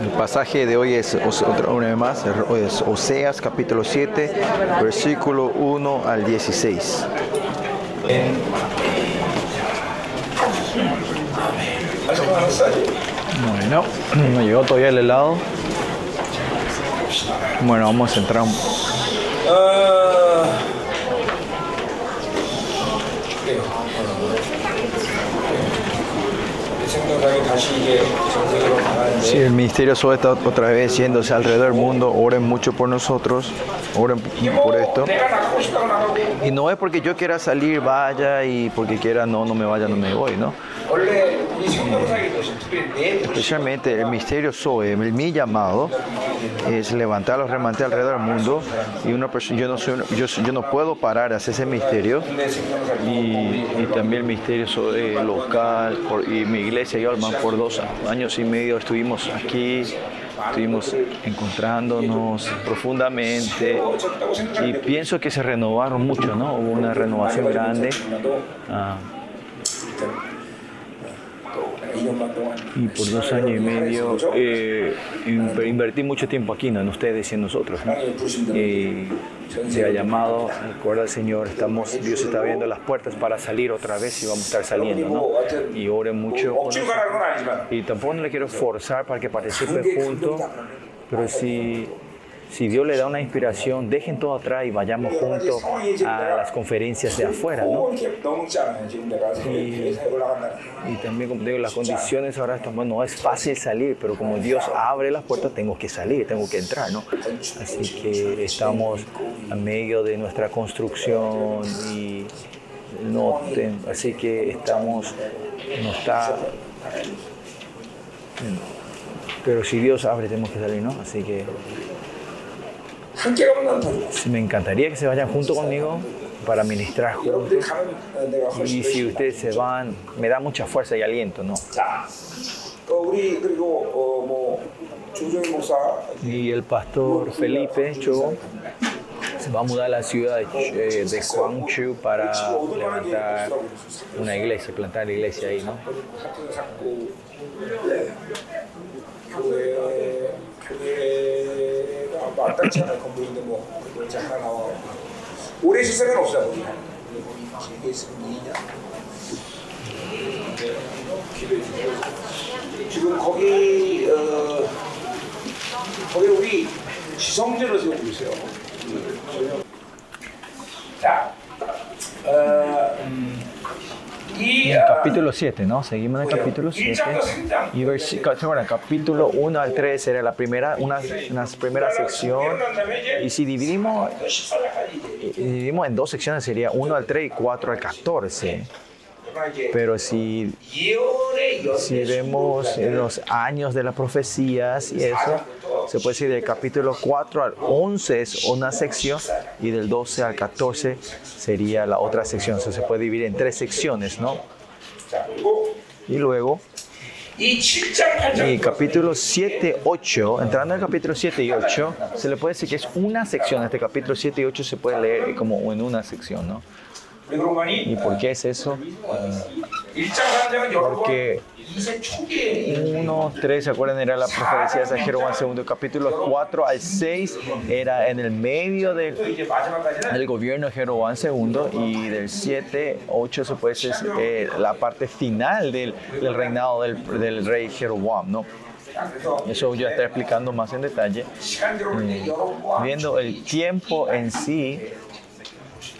El pasaje de hoy es otra vez más, es Oseas capítulo 7, versículo 1 al 16. Bueno, no llegó todavía el helado. Bueno, vamos a entrar. Sí, el ministerio solo está otra vez yéndose alrededor del mundo. Oren mucho por nosotros. Oren por esto. Y no es porque yo quiera salir, vaya, y porque quiera, no, no me vaya, no me voy, ¿no? Especialmente el misterio Zoe, mi llamado es levantar los remantes alrededor del mundo y una persona, yo no soy, yo, yo no puedo parar hacer ese misterio. Y, también el misterio Zoe local por, y mi iglesia y Alman por dos años y medio estuvimos aquí estuvimos encontrándonos profundamente. Y pienso que se renovaron mucho, ¿no? Hubo una renovación grande. Ah, y por dos años y medio eh, invertí mucho tiempo aquí, ¿no? en ustedes y en nosotros. ¿no? Y se ha llamado, recuerda el Señor, estamos, Dios está abriendo las puertas para salir otra vez y vamos a estar saliendo. ¿no? Y oren mucho. Y tampoco no le quiero forzar para que participen juntos, pero si si Dios le da una inspiración, dejen todo atrás y vayamos juntos a las conferencias de afuera, ¿no? Y, también, como digo, las condiciones ahora están, no es fácil salir, pero como Dios abre las puertas, tengo que salir, tengo que entrar, ¿no? Así que estamos a medio de nuestra construcción y no, así que estamos, no está, pero si Dios abre, tenemos que salir, ¿no? Así que me encantaría que se vayan junto conmigo para ministrar juntos. Y si ustedes se van, me da mucha fuerza y aliento, ¿no? Y el pastor Felipe Cho se va a mudar a la ciudad de, de Gwangju para levantar una iglesia, plantar la iglesia ahí, ¿no? 마땅치 않은 건물인데 뭐 이제 하나 나와. 오래 있을 생각은 없어요 길게 있으면 2년 기도해 주세요. 지금 거기 어 거기 우리 지성전을 세우고 있어요. 자 어, 음, En el capítulo 7, ¿no? Seguimos en el capítulo 7. Y bueno, el capítulo 1 al 3 era la primera, una, una primera sección. Y si dividimos, dividimos en dos secciones, sería 1 al 3 y 4 al 14. Pero si, si vemos los años de las profecías y eso, se puede decir del capítulo 4 al 11 es una sección y del 12 al 14 sería la otra sección. se puede dividir en tres secciones, ¿no? Y luego, y capítulo 7, 8, entrando en el capítulo 7 y 8, se le puede decir que es una sección. Este capítulo 7 y 8 se puede leer como en una sección, ¿no? ¿Y por qué es eso? Porque 1, 3, ¿se acuerdan? Era la profecía de Jeroboam segundo capítulo 4 al 6 era en el medio del, del gobierno de Jeroboam segundo y del 7, 8 se puede decir eh, la parte final del, del reinado del, del, rey Jeroboam, ¿no? Eso ya estaré explicando más en detalle. Eh, viendo el tiempo en sí,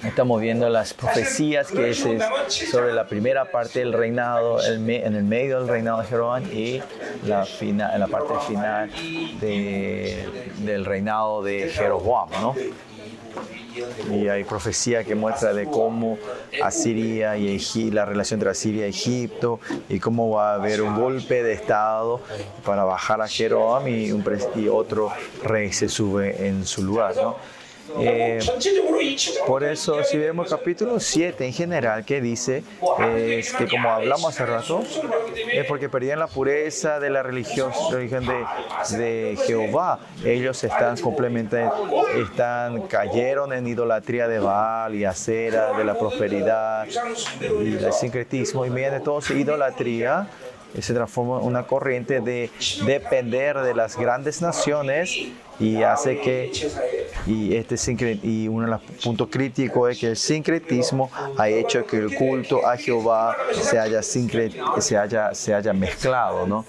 Estamos viendo las profecías que es, sobre la primera parte del reinado, en el medio del reinado de Jeroboam y la, final, en la parte final del reinado de Jeroboam, ¿no? Y hay profecía que muestra de cómo Asiria y la relación entre Asiria y Egipto, y cómo va a haber un golpe de Estado para bajar a Jeroboam y, un, y otro rey se sube en su lugar, ¿no? Eh, por eso, si vemos el capítulo 7 en general, que dice es que, como hablamos hace rato, es porque perdían la pureza de la religión, religión de, de Jehová. Ellos están complementando, están, cayeron en idolatría de Baal y acera, de la prosperidad y del sincretismo, y mediante todo idolatría se transforma en una corriente de depender de las grandes naciones y hace que y este y uno de los puntos críticos es que el sincretismo ha hecho que el culto a Jehová se haya se haya se haya mezclado, ¿no?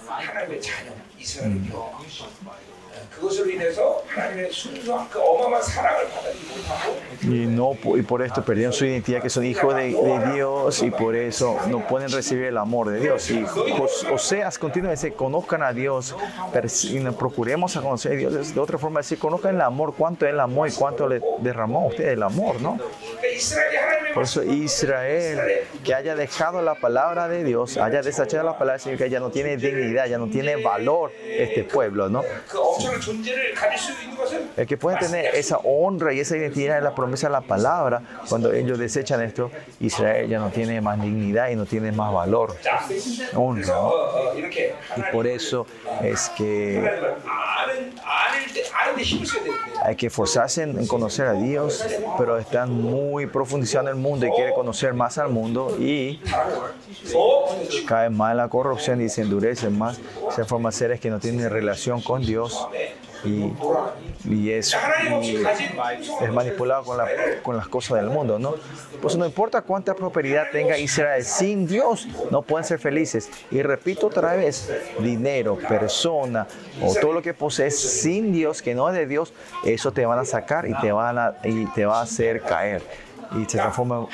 Y, no, y por esto perdieron su identidad, que son hijos de, Dios y por eso no pueden recibir el amor de Dios. Y Oseas continúa dice, conozcan a Dios, procuremos a conocer a Dios. De otra forma, decir, conozcan el amor, cuánto el amor y cuánto le derramó a usted el amor, ¿no? Por eso Israel, que haya dejado la palabra de Dios, haya desechado la palabra del Señor, que ya no tiene dignidad, ya no tiene valor este pueblo, ¿no? El que puede tener esa honra y esa identidad de la promesa de la palabra, cuando ellos desechan esto, Israel ya no tiene más dignidad y no tiene más valor. Honra. Y por eso es que hay que esforzarse en conocer a Dios, pero están muy profundizando en el mundo y quiere conocer más al mundo y caen más en la corrupción y se endurecen más, se forman seres que no tienen relación con Dios y, y, es, es, manipulado con, la, con, las cosas del mundo, ¿no? Pues no importa cuánta prosperidad tenga Israel, sin Dios no pueden ser felices. Y repito otra vez, dinero, persona o todo lo que posees sin Dios, que no es de Dios, eso te van a sacar y te, van a, y te va a hacer caer y se transforma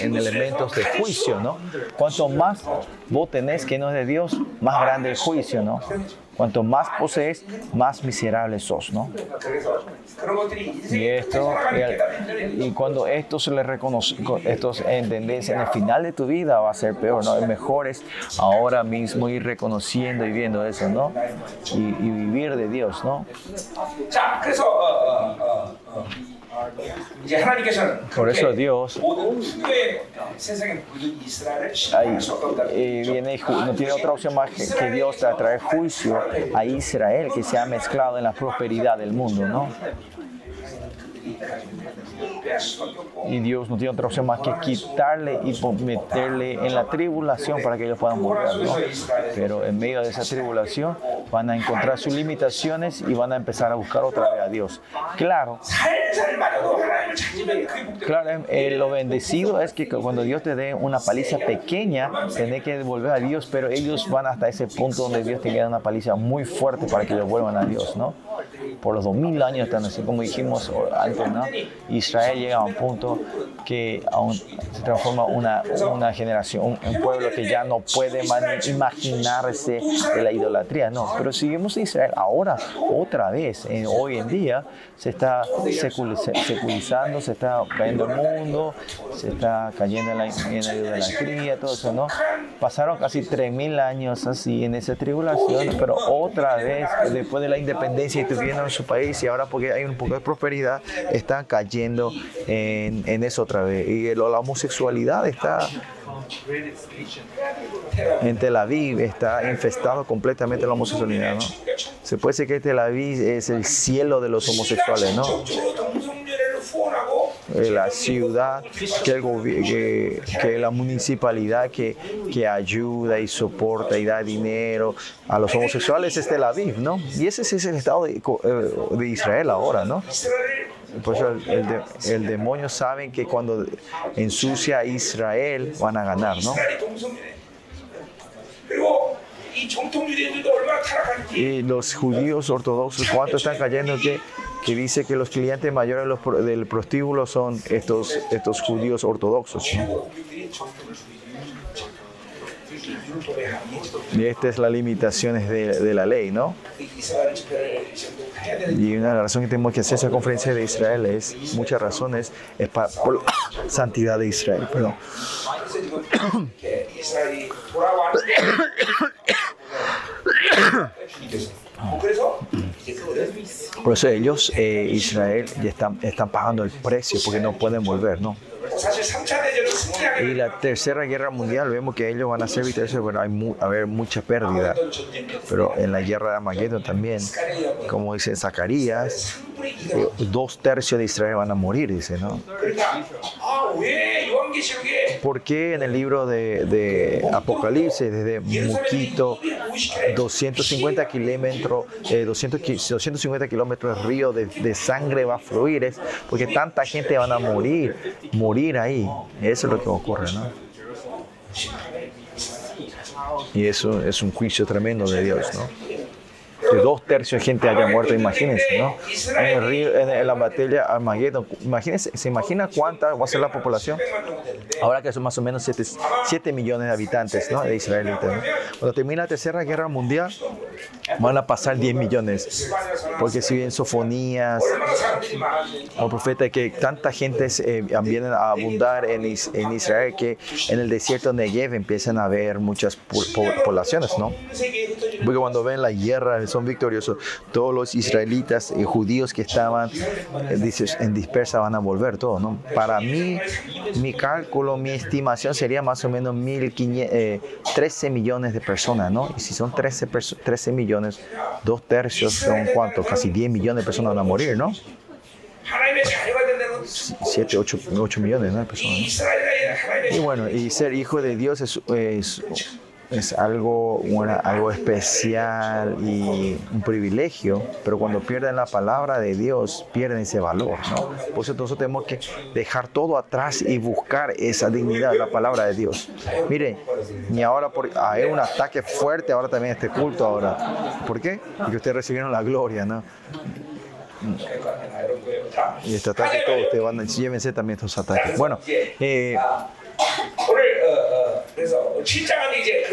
en, elementos de juicio, ¿no? Cuanto más vos tenés que no es de Dios, más grande el juicio, ¿no? Cuanto más posees, más miserable sos, ¿no? Y esto, y, cuando esto se le reconoce, esto tendencia en el final de tu vida va a ser peor, ¿no? Es mejor es ahora mismo ir reconociendo y viendo eso, ¿no? Y, y vivir de Dios, ¿no? Por eso Dios. Ahí, eh, viene, no tiene otra opción más que, que Dios traer juicio a Israel que se ha mezclado en la prosperidad del mundo, ¿no? Y Dios no tiene otra opción más que quitarle y meterle en la tribulación para que ellos puedan volver. Pero en medio de esa tribulación van a encontrar sus limitaciones y van a empezar a buscar otra vez a Dios. Claro, claro eh, lo bendecido es que cuando Dios te dé una paliza pequeña, tenés que volver a Dios, pero ellos van hasta ese punto donde Dios te queda una paliza muy fuerte para que ellos vuelvan a Dios, ¿no? Por los dos mil años están así, como dijimos antes, ¿no? Israel llega a un punto que aún se transforma una, una generación, un, pueblo que ya no puede imaginarse la idolatría, no. Pero seguimos Israel ahora, otra vez, hoy en día, se está seculizando, se está cayendo el mundo, se está cayendo en la, en la idolatría, todo eso, ¿no? Pasaron casi 3.000 años así en esa tribulación, pero otra vez, después de la independencia y tuvieron en su país y ahora porque hay un poco de prosperidad, están cayendo en, en eso otra vez. Y la homosexualidad está en Tel Aviv está infestado completamente la homosexualidad, ¿no? Se puede decir que Tel Aviv es el cielo de los homosexuales, ¿no? Eh, la ciudad, que, el que, la municipalidad que, que, ayuda y soporta y da dinero a los homosexuales es Tel Aviv, ¿no? Y ese es el estado de, eh, de Israel ahora, ¿no? Por eso el, el, demonio sabe que cuando ensucia a Israel van a ganar, ¿no? Y los judíos ortodoxos, ¿cuánto están cayendo? Que, que dice que los clientes mayores del prostíbulo son estos, estos judíos ortodoxos. Y esta es la limitaciones de, de la ley, ¿no? Y una de las razones que tenemos que hacer esa conferencia de Israel es, muchas razones, es para, por la santidad de Israel. Perdón. Por eso ellos, eh, Israel, ya están, están pagando el precio porque no pueden volver, ¿no? Y la tercera guerra mundial, vemos que ellos van a ser victoriosos, bueno, hay mu haber mucha pérdida. Pero en la guerra de Armagedón también, como dice Zacarías, dos tercios de Israel van a morir, dice, ¿no? ¿Por qué en el libro de, Apocalipsis, desde Muquito, 250 eh, kilómetros, 250 kilómetros de río de, de, sangre va a fluir? Es porque tanta gente van a morir, morir ahí. Eso es lo que ocurre, ¿no? Y eso es un juicio tremendo de Dios, ¿no? Que dos tercios de gente haya muerto, imagínense, ¿no? En, el río, en, la batalla Armagedón, imagínense, ¿se imagina cuánta va a ser la población? Ahora que son más o menos 7, millones de habitantes ¿no? de israelitas. ¿no? Cuando termine la tercera guerra mundial, van a pasar 10 millones. Porque si bien sofonías, o profeta, que tanta gente eh, vienen a abundar en, is, en, Israel que en el desierto de Negev empiezan a haber muchas poblaciones, ¿no? Porque cuando ven la guerra son victoriosos. Todos los israelitas y judíos que estaban eh, en dispersa van a volver, todos, ¿no? Para mí, mi cálculo, mi estimación sería más o menos 1500, 13 eh, millones de personas, ¿no? Y si son 13, 13 millones, millones, dos tercios son cuántos, casi 10 millones de personas van a morir, ¿no? 7, 8, 8 millones ¿no? de personas. ¿no? Y bueno, y ser hijo de Dios es, es es algo, algo especial y un privilegio, pero cuando pierden la palabra de Dios, pierden ese valor, ¿no? Por eso nosotros tenemos que dejar todo atrás y buscar esa dignidad la palabra de Dios. Mire, ni ahora por, hay un ataque fuerte ahora también este culto ahora. ¿Por qué? Porque ustedes recibieron la gloria, ¿no? 자, Y este ataque, todos ustedes van llévense también estos ataques. Bueno, eh,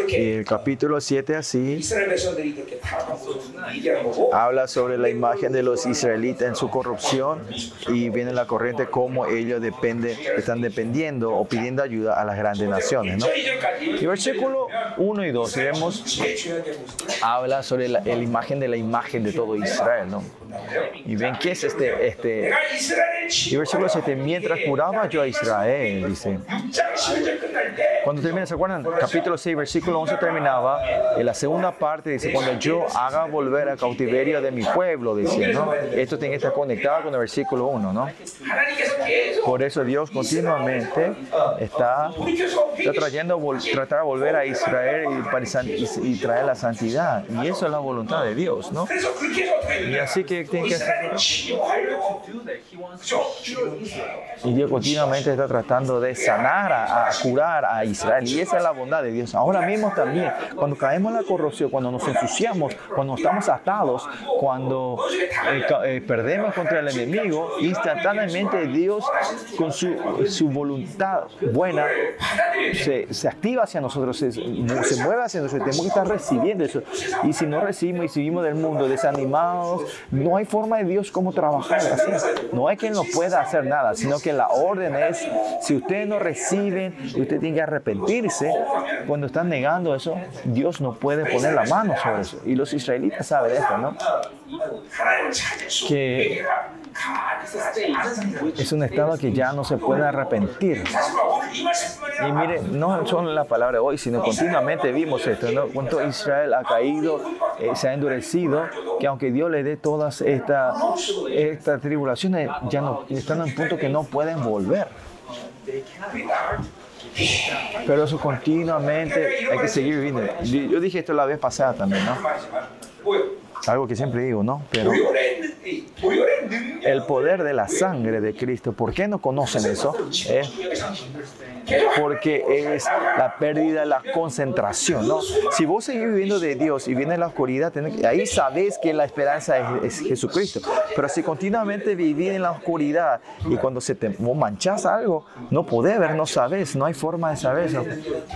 y el capítulo 7 así habla sobre la imagen de los israelitas en su corrupción y viene la corriente cómo ellos dependen, están dependiendo o pidiendo ayuda a las grandes naciones. ¿no? Y versículo 1 y 2 vemos habla sobre la, imagen de la imagen de todo Israel. ¿no? Y ven qué es este, este. Y versículo 7, mientras curaba yo a Israel, dice. Cuando termina, ¿se acuerdan? Capítulo 6, versículo 11 terminaba. En la segunda parte dice, cuando yo haga volver a cautiverio de mi pueblo, dice, ¿no? Esto tiene que estar conectado con el versículo 1, ¿no? Por eso Dios continuamente está, está trayendo, tratar de volver a Israel y, y, y traer la santidad. Y eso es la voluntad de Dios, ¿no? Y así que y Dios continuamente está tratando de sanar, a, a, curar a Israel. Y esa es la bondad de Dios. Ahora mismo también, cuando caemos en la corrupción, cuando nos ensuciamos, cuando estamos atados, cuando eh, eh, perdemos contra el enemigo, instantáneamente Dios con su, su voluntad buena se, se, activa hacia nosotros, se, se mueve hacia nosotros. Tenemos que estar recibiendo eso. Y si no recibimos y seguimos del mundo desanimados, no hay forma de Dios cómo trabajar así. No hay quien no pueda hacer nada, sino que la orden es, si ustedes no reciben, usted tiene que arrepentirse. Cuando están negando eso, Dios no puede poner la mano sobre eso. Y los israelitas saben esto, ¿no? Que es un estado que ya no se puede arrepentir. Y mire, no son las palabras hoy, sino continuamente vimos esto, ¿no? Cuánto Israel ha caído, eh, se ha endurecido, que aunque Dios le dé todas estas estas tribulaciones, ya no, están en un punto que no pueden volver. Pero eso continuamente hay que seguir viviendo. Yo dije esto la vez pasada también, ¿no? Algo que siempre digo, ¿no? Pero el poder de la sangre de Cristo. ¿Por qué no conocen eso? Eh, porque es la pérdida de la concentración. ¿no? Si vos seguís viviendo de Dios y viene la oscuridad, ahí sabés que la esperanza es, es Jesucristo. Pero si continuamente vivís en la oscuridad y cuando se te manchas algo, no podés ver, no sabes, no hay forma de saber. ¿no?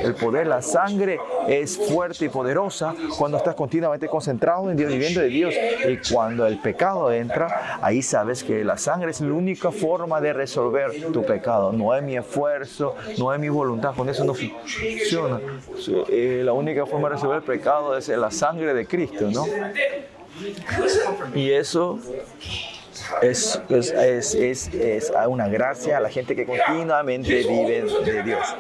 El poder, la sangre es fuerte y poderosa cuando estás continuamente concentrado en Dios, viviendo de Dios. Y cuando el pecado entra, ahí sabes que la sangre es la única forma de resolver tu pecado. No es mi esfuerzo, no es mi voluntad, con eso no funciona. Eh, la única forma de resolver el pecado es la sangre de Cristo, ¿no? Y eso es, es, es, es, es una gracia a la gente que continuamente vive de Dios.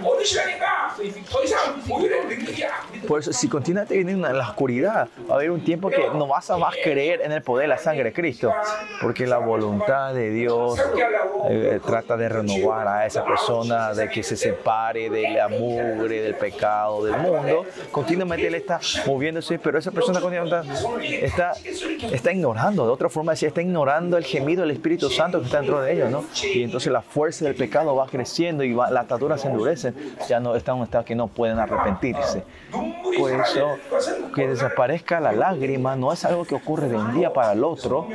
Por eso, si continuamente vives en la oscuridad, va a haber un tiempo que no vas a más creer en el poder de la sangre de Cristo, porque la voluntad de Dios eh, trata de renovar a esa persona, de que se separe de la mugre, del pecado, del mundo. Continuamente Él está moviéndose, pero esa persona continuamente está, está, está ignorando, de otra forma decir, está ignorando el gemido del Espíritu Santo que está dentro de ellos, ¿no? Y entonces la fuerza del pecado va creciendo y va, las ataduras se endurecen, ya no está en un estado que no pueden arrepentirse. Por eso, que desaparezca la lágrima no es algo que ocurre de un día para el otro,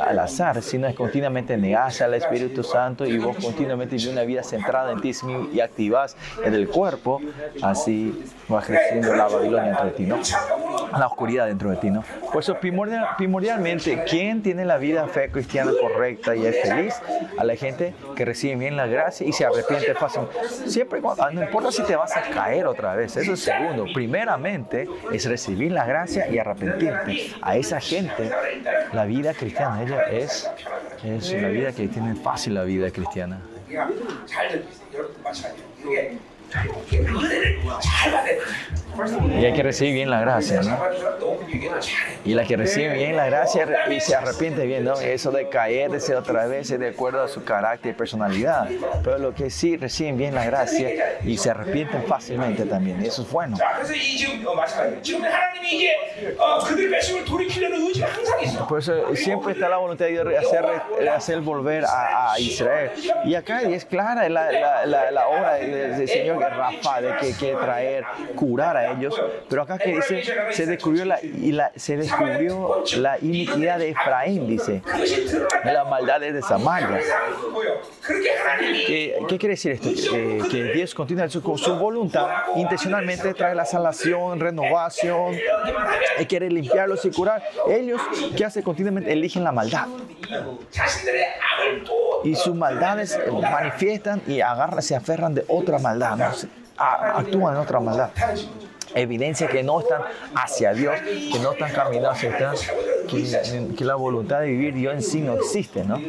al azar, sino es continuamente negarse al Espíritu Santo y vos continuamente vivir una vida centrada en ti y activas en el cuerpo, así va creciendo la Babilonia dentro de ti, ¿no? La oscuridad dentro de ti, ¿no? Por eso primordial, primordialmente, ¿quién tiene la vida fe cristiana correcta y es feliz? A la gente que recibe bien la gracia y se arrepiente fácil. Siempre, ah, no importa si te vas a caer otra vez, eso es segundo. Primeramente es recibir la gracia y arrepentirte. A esa gente, la vida cristiana, ella es, es una vida que tiene fácil la vida cristiana. Y hay que recibir bien la gracia, ¿no? Y la que recibe bien la gracia y se arrepiente bien, ¿no? Eso de caerse otra vez es de acuerdo a su carácter y personalidad. Pero lo que sí reciben bien la gracia y se arrepienten fácilmente también, eso es bueno. Por eso siempre está la voluntad de hacer, hacer volver a, Israel. Y acá es clara la, la, la, obra del, Señor Rafa de que quiere traer, curar a ellos. Pero acá que dice, se descubrió la, y la, se descubrió la iniquidad de Efraín, dice, las maldades de Samaria. ¿Qué, ¿Qué quiere decir esto? Eh, que Dios continúa con su voluntad, intencionalmente trae la salvación, renovación, y quiere limpiarlos y curar. Ellos, ¿qué hace continuamente? Eligen la maldad. Y sus maldades manifiestan y agarran, se aferran de otra maldad. Actúan en otra maldad evidencia que no están hacia Dios, que no están caminando hacia Dios, que, la voluntad de vivir Dios en sí no existe, ¿no?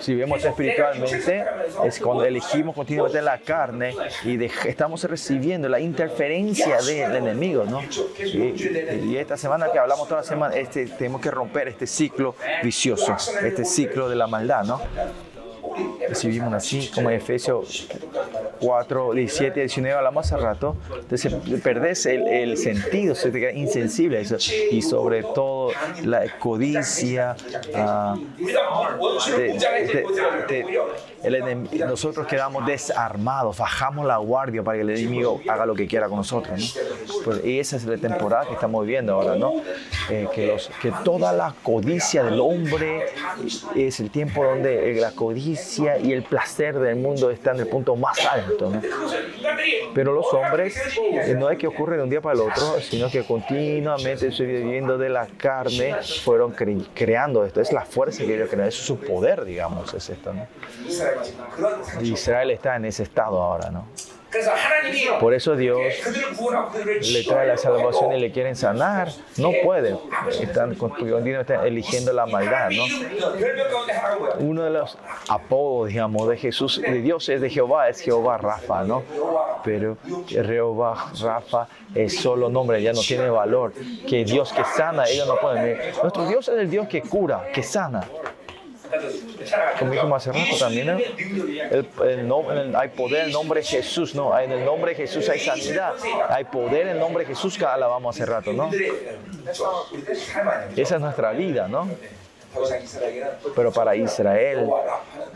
Si vemos espiritualmente, es cuando elegimos continuamente la carne y estamos recibiendo la interferencia del enemigo, ¿no? Y, esta semana que hablamos toda la semana, este, tenemos que romper este ciclo vicioso, este ciclo de la maldad, ¿no? Recibimos así, como en Efesios 4, 17, 19 hablamos hace rato, entonces perdés el, sentido, se te queda insensible a eso. Y sobre todo la codicia, uh, nosotros quedamos desarmados, bajamos la guardia para que el enemigo haga lo que quiera con nosotros. Pues, y esa es la temporada que estamos viendo ahora, ¿no? Eh, que, toda la codicia del hombre es el tiempo donde la codicia y el placer del mundo están en el punto más alto. Pero los hombres eh, no es que ocurre de un día para el otro, sino que continuamente viviendo de la carne fueron creando esto. Es la fuerza que ellos crean, es su poder, digamos, es esto. Israel está en ese estado ahora, ¿no? Por eso Dios le trae la salvación y le quieren sanar. No pueden. Están, están eligiendo la maldad. ¿no? Uno de los apodos, digamos, de Jesús, de Dios es de Jehová, es Jehová Rafa, ¿no? Pero Jehová Rafa es solo nombre, ya no tiene valor. Que Dios que sana, ellos no pueden. Nuestro Dios es el Dios que cura, que sana como dijo hace rato también, el, hay poder en el nombre de Jesús, ¿no? En el nombre de Jesús hay sanidad, hay poder en el nombre de Jesús que alabamos hace rato, ¿no? Esa es nuestra vida, ¿no? Pero para Israel,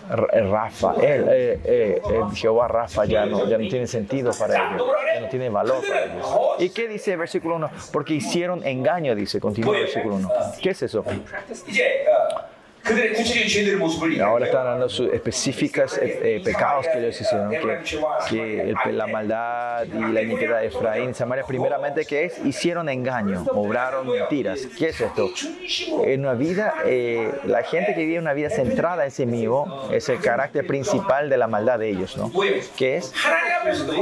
Rafa, él, eh, eh, Jehová Rafa ya no, ya no tiene sentido para ellos, ya no tiene valor para ellos. ¿Y qué dice el versículo 1? Porque hicieron engaño, dice, continúa el versículo 1. ¿Qué es eso? Ahora están dando sus específicas eh, eh, pecados que ellos hicieron, que, la maldad y la iniquidad de Efraín, Samaria, primeramente, que es? Hicieron engaño, obraron mentiras. ¿Qué es esto? En una vida, eh, la gente que vive una vida centrada en sí mismo es el carácter principal de la maldad de ellos, ¿no? ¿Qué es?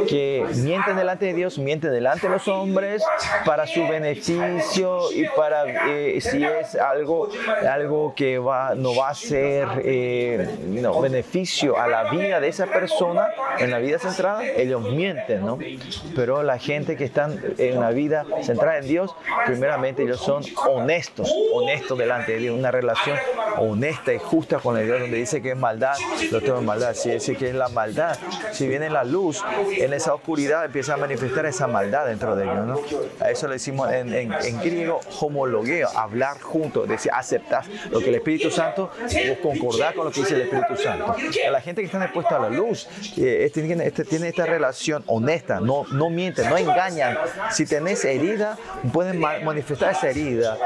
Que mienten delante de Dios, mienten delante de los hombres para su beneficio y para si es algo, algo que va no va a ser eh, beneficio a la vida de esa persona en la vida centrada, ellos mienten, ¿no? Pero la gente que están en una vida centrada en Dios, primeramente ellos son honestos, honestos delante de Dios, una relación honesta y justa con el Dios, donde dice que es maldad, lo tengo en maldad, si dice que es la maldad, si viene la luz, en esa oscuridad empieza a manifestar esa maldad dentro de ellos, ¿no? A eso le decimos en, griego homologueo, hablar juntos, decir, aceptar lo que el Espíritu Santo o concordar con lo que dice el Espíritu Santo. A la gente que está expuesta a la luz, eh, este, este, tiene esta relación honesta, no, no mienten, no engañan. Si tenés herida, pueden manifestar esa herida,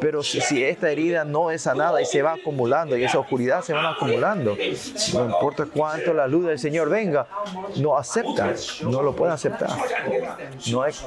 pero si, si, esta herida no es sanada y se va acumulando y esa oscuridad se va acumulando, no importa cuánto la luz del Señor venga, no aceptan, no lo pueden aceptar. No, es,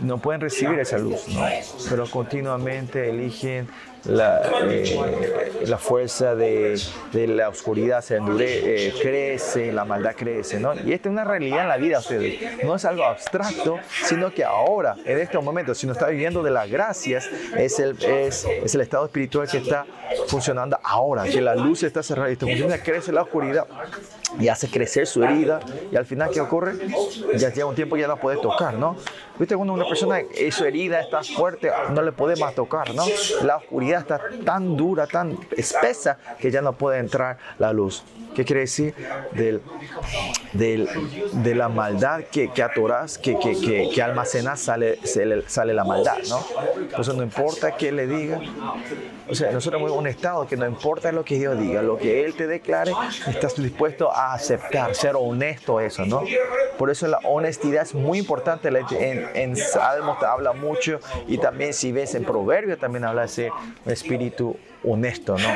no pueden recibir esa luz, ¿no? pero continuamente eligen la, eh, la fuerza de, de, la oscuridad se endurece, eh, crece, la maldad crece, ¿no? Y esta es una realidad en la vida de ustedes. No es algo abstracto, sino que ahora, en este momento, si no está viviendo de las gracias, es el, es, es el estado espiritual que está funcionando ahora, que la luz está cerrada y funciona, crece la oscuridad y hace crecer su herida y al final ¿qué ocurre? Ya llega un tiempo ya no puede tocar, ¿no? ¿Viste cuando una persona, su herida está fuerte, no le puede más tocar, ¿no? La oscuridad está tan dura, tan espesa que ya no puede entrar la luz. ¿Qué quiere decir? Del, del, de la maldad que, que atoras, que, que, que, que almacenas, sale, sale la maldad, ¿no? Eso no importa qué le diga. O sea, nosotros somos un estado que no importa lo que Dios diga, lo que Él te declare, estás dispuesto a aceptar, ser honesto eso, ¿no? Por eso la honestidad es muy importante. En, en Salmos habla mucho y también si ves en Proverbios también habla ese espíritu honesto, ¿no?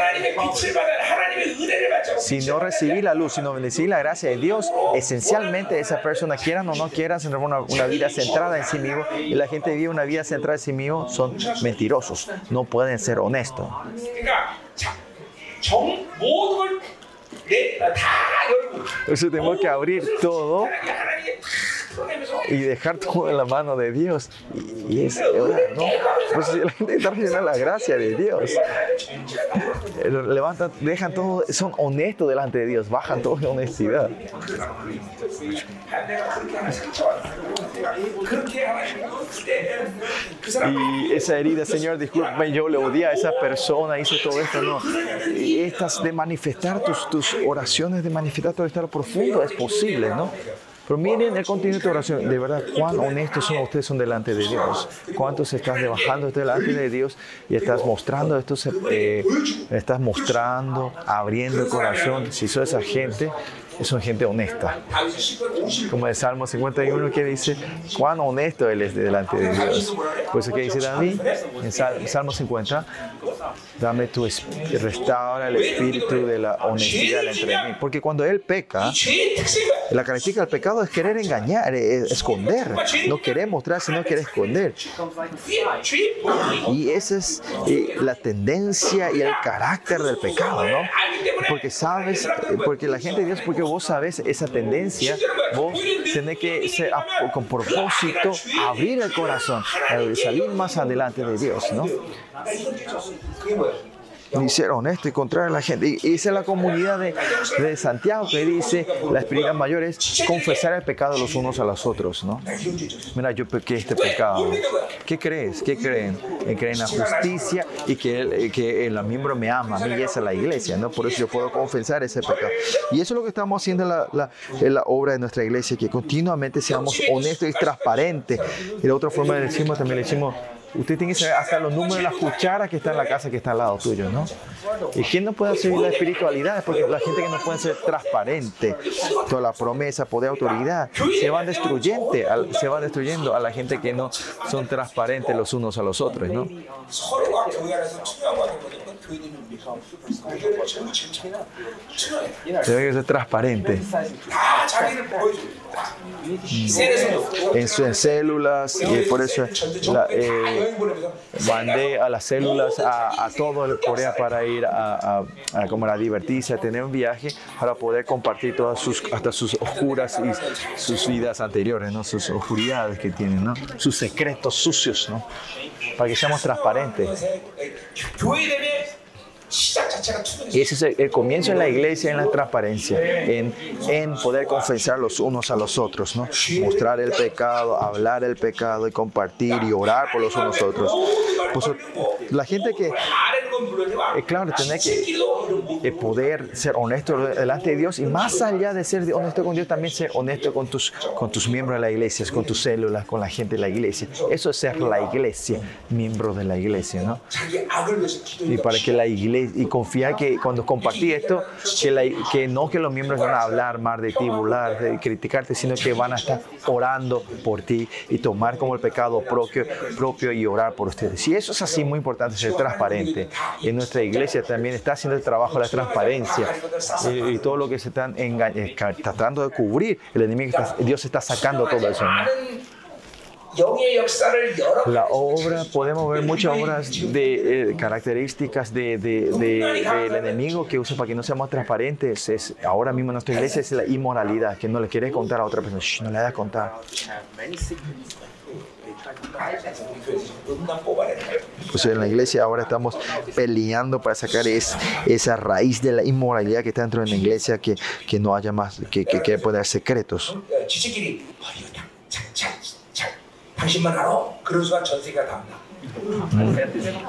Si no recibí la luz, si no bendecir la gracia de Dios, esencialmente esa persona, quieran o no quieran, tener una, una, vida centrada en sí mismo, y la gente vive una vida centrada en sí mismo, son mentirosos, no pueden ser honestos. Entonces tenemos que abrir todo y dejar todo en la mano de Dios. Y, es, ¿no? Pues la gente está recibiendo la gracia de Dios. Eh, levantan, dejan todo, son honestos delante de Dios, bajan todo en honestidad. Y esa herida, Señor, disculpe, yo le odié a esa persona, hice todo esto, no. Y estas de manifestar tus, tus oraciones, de manifestar todo esto profundo, es posible, ¿no? Pero miren el contenido de tu oración, de verdad, cuán honestos son ustedes son delante de Dios. Cuántos estás debajando delante de Dios y estás mostrando esto, eh, estás mostrando, abriendo el corazón. Si sos esa gente, son gente honesta. Como el Salmo 51 que dice, cuán honesto él es delante de Dios. Por eso que dice David en Salmo 50, dame tu restaura el espíritu de la honestidad entre mí. Porque cuando él peca, la característica del pecado es querer engañar, es esconder. No querer mostrar, sino querer esconder. Y esa es eh, la tendencia y el carácter del pecado, ¿no? Porque sabes, porque la gente de Dios, porque vos sabes esa tendencia, vos tenés que ser con propósito abrir el corazón, salir más adelante de Dios, ¿no? Y ser honesto y contrario a la gente. Y es la comunidad de, de, Santiago que dice, la espiritualidad mayor es confesar el pecado los unos a los otros, ¿no? Mira, yo pequé este pecado. ¿Qué crees? ¿Qué creen? Creen en la justicia y que, que el miembro me ama, a mí y esa es la iglesia, ¿no? Por eso yo puedo confesar ese pecado. Y eso es lo que estamos haciendo en la, la, en la obra de nuestra iglesia, que continuamente seamos honestos y transparentes. Y de otra forma le decimos, también le decimos, Usted tiene que saber hasta los números de las cucharas que está en la casa que está al lado tuyo, ¿no? ¿Y quién no puede hacer la espiritualidad? Es porque la gente que no puede ser transparente, toda la promesa, poder, autoridad, se van destruyendo, se van destruyendo a la gente que no son transparentes los unos a los otros, ¿no? Debe que ser transparente. En, en células, y por eso eh, mandé a las células a, a todo el Corea para ir a, a, a divertirse, a tener un viaje para poder compartir todas sus, hasta sus oscuras y sus vidas anteriores, ¿no? sus oscuridades que tienen, ¿no? sus secretos sucios, ¿no? para que seamos transparentes. Y Ese es el, el, comienzo en la iglesia, en la transparencia, en, en poder confesar los unos a los otros, ¿no? mostrar el pecado, hablar el pecado y compartir y orar por los unos a los otros. Pues, la gente que, eh, claro, tener que eh, poder ser honesto delante de Dios y más allá de ser honesto con Dios, también ser honesto con tus, con tus miembros de la iglesia, con tus células, con la gente de la iglesia. Eso es ser la iglesia, miembro de la iglesia. ¿no? Y para que la iglesia y confiar que cuando compartí esto que, no que los miembros van a hablar más de ti burlar de criticarte sino que van a estar orando por ti y tomar como el pecado propio propio y orar por ustedes y eso es así muy importante ser transparente en nuestra iglesia también está haciendo el trabajo de la transparencia y, todo lo que se están eh, tratando de cubrir el enemigo está- Dios está sacando todo eso ¿no? La obra, podemos ver muchas obras de eh, características del de, de, de, enemigo que usa para que no seamos transparentes. Es, ahora mismo en nuestra iglesia es la inmoralidad, que no le quieres contar a otra persona. Shh, no le hagas contar. Pues en la iglesia ahora estamos peleando para sacar es, esa raíz de la inmoralidad que está dentro de la iglesia, que, que no haya más, que, que, que pueda haber secretos. 어, 지치끼리 아, 이거 다- 잘, 잘, 잘. 당신만 알아? 그런 순간 전 세계가 다 안다.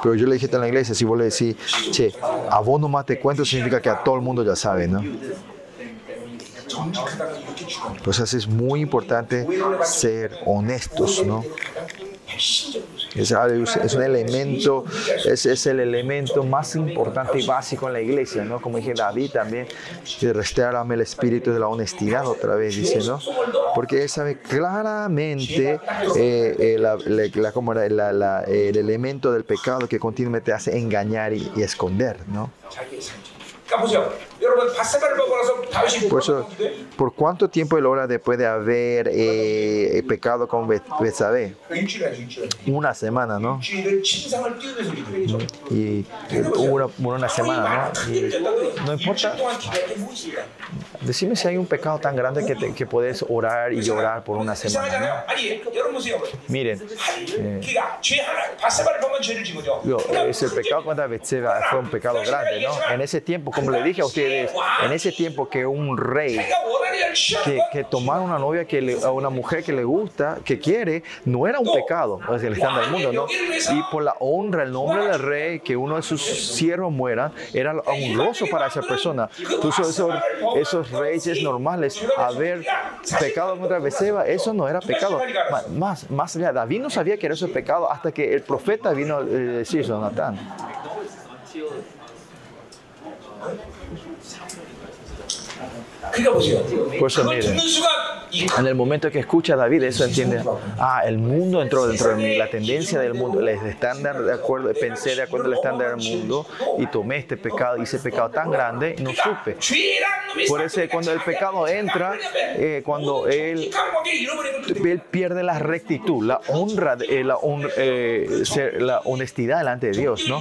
Pero yo le dije a la iglesia, si vos le decís, che, a vos nomás te cuento, significa que a todo el mundo ya sabe, ¿no? 정직하다는 이렇게 중요한 거예요. Pues así es muy importante ser honestos, ¿no? Ah, es, es un elemento, es, es, el elemento más importante y básico en la iglesia, ¿no? Como dije David también, restaurame el espíritu de la honestidad otra vez, dice, ¿no? Porque él sabe claramente eh, eh, la, la, la, el elemento del pecado que continuamente hace engañar y, y esconder, ¿no? Por eso, ¿por cuánto tiempo el hora después de haber eh, pecado con Betsabé? Una semana, ¿no? Y una, una semana, ¿no? Y no importa. Decime si hay un pecado tan grande que, te, que puedes orar y llorar por una semana. ¿no? Miren, eh, ese pecado contra Betsabé fue un pecado grande, ¿no? En ese tiempo, como le dije a ustedes, en ese tiempo que un rey que, tomar una novia que le, a una mujer que le gusta, que quiere, no era un pecado, es el estándar del mundo, ¿no? Y por la honra, el nombre del rey, que uno de sus siervos muera, era honroso para esa persona. Entonces esos, esos reyes normales, haber pecado contra Beceba, eso no era pecado. Más, más allá, David no sabía que era eso pecado hasta que el profeta vino a eh, decir, Jonathan. Pues mire, en el momento que escucha a David eso entiende, ah, el mundo entró dentro de mí, la tendencia del mundo, el estándar de acuerdo, pensé de acuerdo al estándar del mundo y tomé este pecado, hice pecado tan grande y no supe. Por eso cuando el pecado entra, eh, cuando él, él, pierde la rectitud, la honra, eh, la, on, eh, ser, la honestidad delante de Dios, ¿no?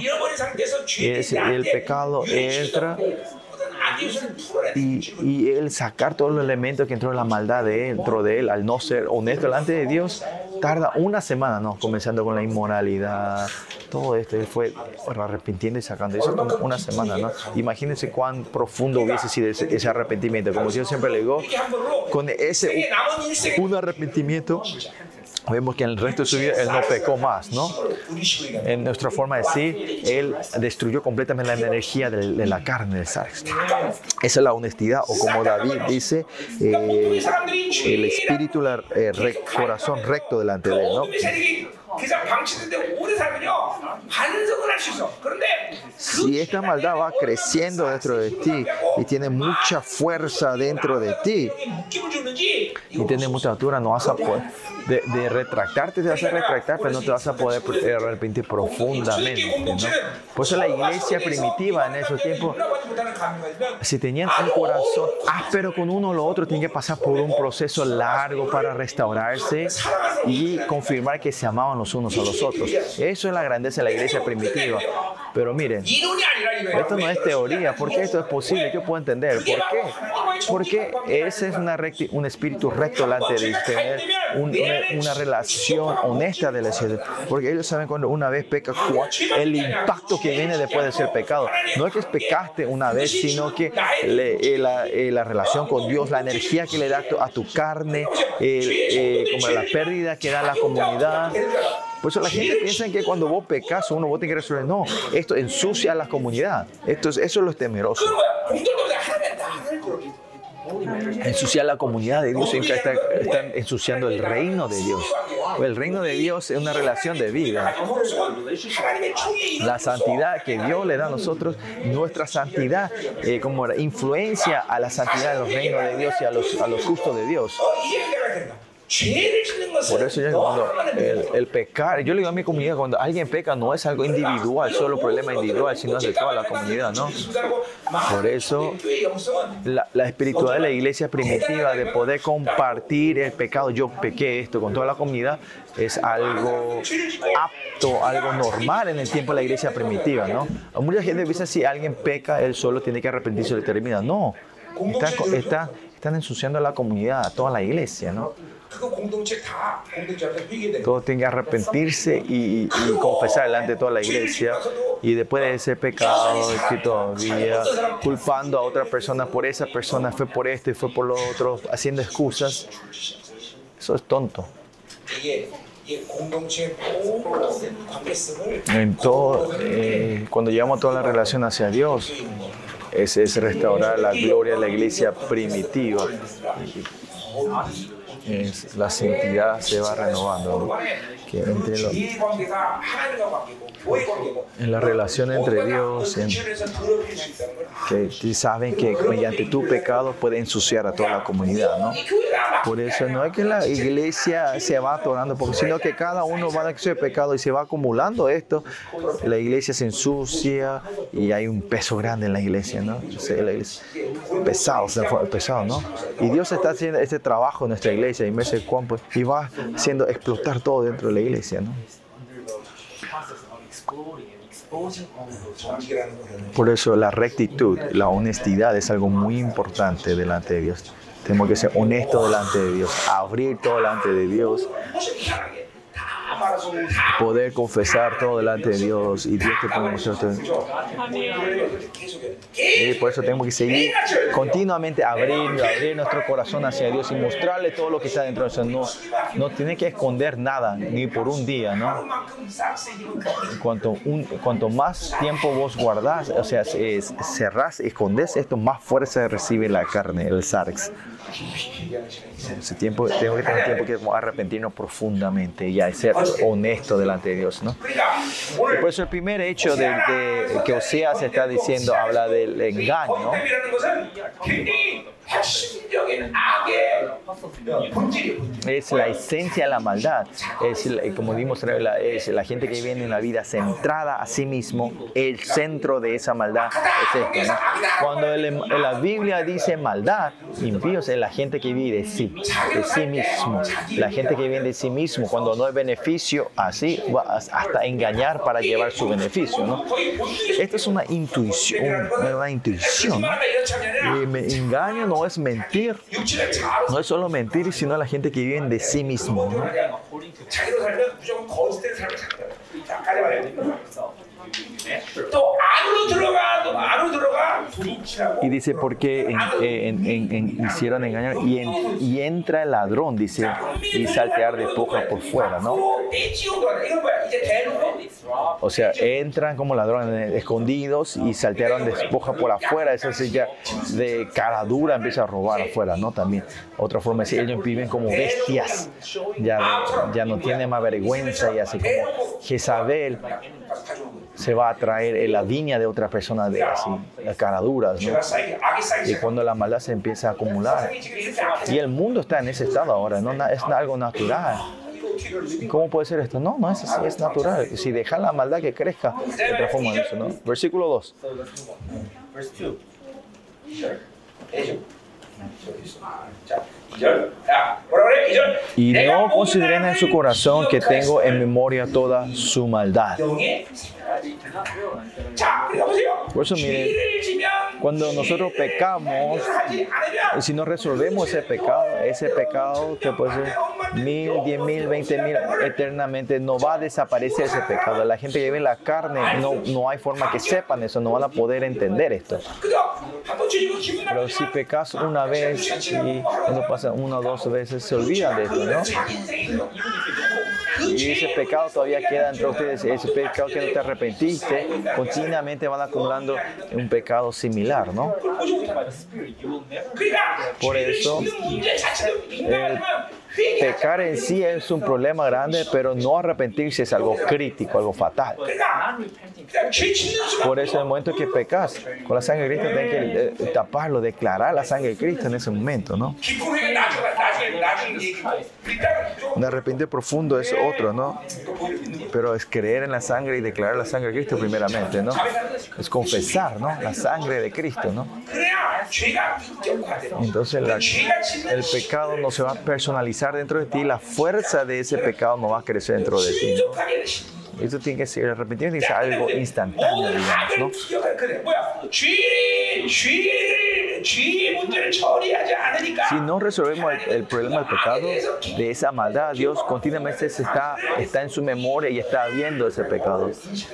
Es, el pecado entra y, y él sacar todos los elementos que entró de la maldad de él, dentro de él, al no ser honesto delante de Dios, tarda una semana, ¿no? Comenzando con la inmoralidad, todo esto. Él fue arrepintiendo y sacando eso como una semana, ¿no? Imagínense cuán profundo hubiese sido ese, ese arrepentimiento. Como yo siempre le digo, con ese un arrepentimiento vemos que en el resto de su vida él no pecó más, ¿no? En nuestra forma de decir, él destruyó completamente la energía de, la carne del Sarx. Esa es la honestidad, o como David dice, eh, el espíritu, el eh, corazón recto delante de él, ¿no? Si esta maldad va creciendo dentro de ti y tiene mucha fuerza dentro de ti y tiene mucha altura, no vas a poder. De, de retractarte, te vas a retractar, pero no te vas a poder arrepentir profundamente. ¿no? Por eso la iglesia primitiva en esos tiempos, si tenían un corazón áspero con uno o lo otro, tienen que pasar por un proceso largo para restaurarse y confirmar que se amaban los unos a los otros. Eso es la grandeza de la iglesia primitiva. Pero miren, esto no es teoría, porque esto es posible, yo puedo entender. ¿Por qué? Porque ese es una recti, un espíritu recto delante de tener un, una, una, relación honesta de la ciudad. Porque ellos saben cuando una vez peca, el impacto que viene después de ser pecado. No es que pecaste una vez, sino que le, eh, la, eh, la, relación con Dios, la energía que le da a tu carne, el, eh, como la pérdida que da la comunidad, por eso la gente piensa que cuando vos pecas, uno vos tenés que resolver. No, esto ensucia a la comunidad. Esto es, eso es lo temeroso. Ensuciar la comunidad de Dios significa estar, ensuciando el reino de Dios. El reino de Dios es una relación de vida. La santidad que Dios le da a nosotros, nuestra santidad, eh, como influencia a la santidad de los reinos de Dios y a los, a los justos de Dios. Por eso yo cuando el, el, pecar, yo le digo a mi comunidad, cuando alguien peca no es algo individual, solo problema individual, sino de toda la comunidad, ¿no? Por eso la, la espiritualidad de la iglesia primitiva, de poder compartir el pecado, yo pequé esto con toda la comunidad, es algo apto, algo normal en el tiempo de la iglesia primitiva, ¿no? Mucha gente dice, si alguien peca, él solo tiene que arrepentirse y le termina. No, está, está están ensuciando a la comunidad, a toda la iglesia, ¿no? Todos tienen que arrepentirse y, confesar delante de toda la iglesia. Y después de ese pecado, que todavía culpando a otra persona por esa persona, fue por esto y fue por lo otro, haciendo excusas. Eso es tonto. En todo, eh, cuando llevamos toda la relación hacia Dios, es, es restaurar la gloria de la iglesia primitiva la santidad se va renovando. en la relación entre Dios, en, que saben que mediante tu pecado puede ensuciar a toda la comunidad. ¿no? Por eso no es que la iglesia se va atorando, porque sino que cada uno va a hacer pecado y se va acumulando esto, la iglesia se ensucia y hay un peso grande en la iglesia, ¿no? Pesado, pesado, ¿no? Y Dios está haciendo este trabajo en nuestra iglesia seis meses, Juan, pues, y va siendo explotar todo dentro de la iglesia, ¿no? Por eso la rectitud, la honestidad es algo muy importante delante de Dios. Tenemos que ser honestos delante de Dios, abrir todo delante de Dios poder confesar todo delante de Dios y Dios te pone nosotros. Y por eso tenemos que seguir continuamente abrir, abrir nuestro corazón hacia Dios y mostrarle todo lo que está dentro de nosotros. No, no tiene que esconder nada, ni por un día, ¿no? Cuanto, un, cuanto más tiempo vos guardás, o sea, es, cerrás, escondés esto, más fuerza recibe la carne, el sarx. Ese tiempo, tengo que tener tiempo que arrepentirnos profundamente y hacer honesto delante de Dios. ¿no? Por eso el primer hecho de, de que Oseas está diciendo habla del engaño. Es la esencia de la maldad. Es como dimos, la, es la gente que viene en la vida centrada a sí mismo. El centro de esa maldad es esto. ¿no? Cuando el, en la Biblia dice maldad, impíos es la gente que vive de sí, de sí mismo. La gente que vive de sí mismo. Cuando no hay beneficio, así va hasta engañar para llevar su beneficio. ¿no? Esto es una intuición, una intuición. Y me engaño, no no es mentir, no es solo mentir, sino la gente que vive de sí mismo. ¿no? Y dice, porque eh, en, en, en, hicieron engañar y, y, entra el ladrón, dice, y saltear de poca por fuera, ¿no? O sea, entran como ladrones escondidos y saltearon de poca por afuera, esa silla de cara dura empieza a robar afuera, ¿no? También, otra forma es ellos viven como bestias, ya, ya no tienen más vergüenza y así como Jezabel se va a traer en la viña de otras personas de así, las caraduras. ¿no? Y cuando la maldad se empieza a acumular. Y el mundo está en ese estado ahora, no es algo natural. ¿Cómo puede ser esto? No, no es así, es natural. Si dejan la maldad que crezca, se transforma en eso. ¿no? Versículo 2. Y no consideren en su corazón que tengo en memoria toda su maldad. Por eso miren, cuando nosotros pecamos, y si no resolvemos ese pecado, ese pecado que puede ser mil, diez mil, veinte mil, eternamente no va a desaparecer ese pecado. La gente que vive en la carne, no, no hay forma que sepan eso, no van a poder entender esto. Pero si pecas una vez y cuando pasas una o dos veces, se olvidan de esto, ¿no? Y ese pecado todavía queda entre ustedes, ese pecado que no te arrepentiste, continuamente van acumulando un pecado similar, ¿no? Por eso, Pecar en sí es un problema grande, pero no arrepentirse es algo crítico, algo fatal. Por eso en el momento que pecas con la sangre de Cristo, tienes que eh, taparlo, declarar la sangre de Cristo en ese momento, ¿no? Un arrepentir profundo es otro, ¿no? Pero es creer en la sangre y declarar la sangre de Cristo primeramente, ¿no? Es confesar, ¿no? La sangre de Cristo, ¿no? Entonces la, el pecado no se va a personalizar dentro de ti, la fuerza de ese pecado no va a crecer dentro de ti. Esto tiene que ser, arrepentimiento tiene que ser algo instantáneo, digamos, ¿no? Si no resolvemos el, el, problema del pecado, de esa maldad, Dios continuamente está, está en su memoria y está viendo ese pecado.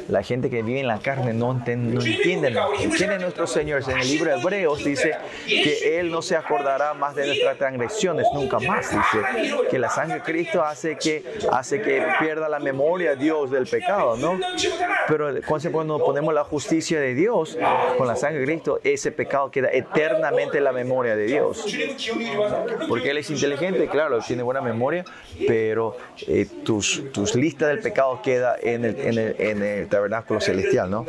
La gente que vive en la carne no, no entiende, no entiende nuestro Señor. En el libro de Hebreos dice que Él no se acordará más de nuestras transgresiones, nunca más. Dice que la sangre de Cristo hace que, hace que pierda la memoria Dios del pecado pecado, ¿no? Pero cuando ponemos la justicia de Dios con la sangre de Cristo, ese pecado queda eternamente en la memoria de Dios. Porque Él es inteligente, claro, tiene buena memoria, pero eh, tus, tus listas del pecado queda en el, en el, en el tabernáculo celestial, ¿no?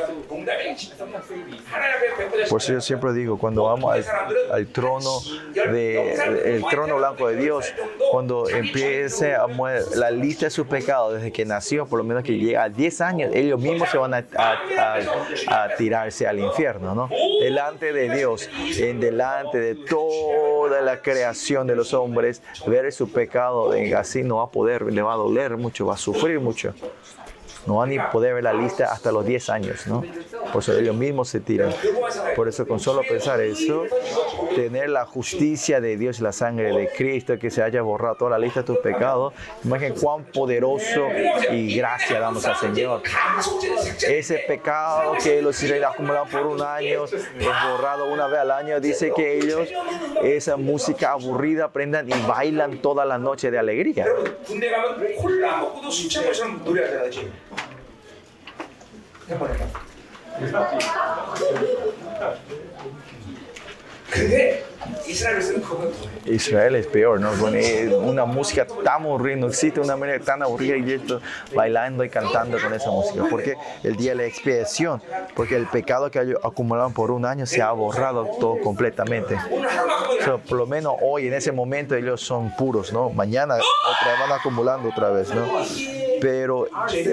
Por eso yo siempre digo, cuando vamos al, al trono, de, el trono blanco de Dios, cuando empiece a la lista de sus pecados desde que nació, por lo menos que llega a 10 años, ellos mismos se van a, tirarse al infierno, ¿no? Delante de Dios, en delante de toda la creación de los hombres, ver su pecado así no va a poder, le va a doler mucho, va a sufrir mucho no van a poder ver la lista hasta los 10 años, ¿no? Por eso ellos mismos se tiran. Por eso con solo pensar eso, tener la justicia de Dios, y la sangre de Cristo, que se haya borrado toda la lista de tus pecados, imaginen cuán poderoso y gracia damos al Señor. Ese pecado que los israelíes acumularon por un año, es borrado una vez al año, dice que ellos esa música aburrida aprendan y bailan toda la noche de alegría. Israel es peor, ¿no? Pone una música tan aburrida, no existe una manera tan aburrida y esto bailando y cantando con esa música. Porque el día de la expiación, porque el pecado que ellos acumularon por un año se ha borrado todo completamente. O sea, por lo menos hoy, en ese momento, ellos son puros, ¿no? Mañana otra van acumulando otra vez, ¿no? pero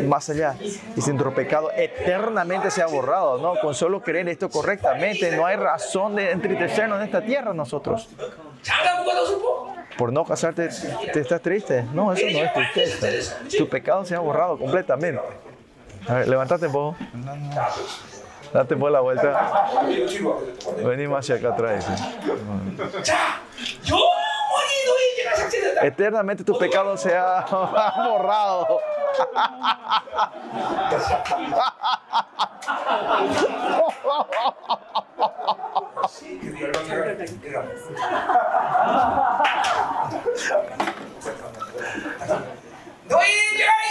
más allá, y si nuestro pecado eternamente sea borrado, ¿no? Con solo creer esto correctamente, no hay razón de entristecernos en esta tierra nosotros. Por no casarte, te estás triste. No, eso no es tristeza. Tu pecado se ha borrado completamente. A ver, levantate un poco. Date por la vuelta. Venimos hacia acá atrás. ¿sí? Eternamente tu pecado se ha borrado.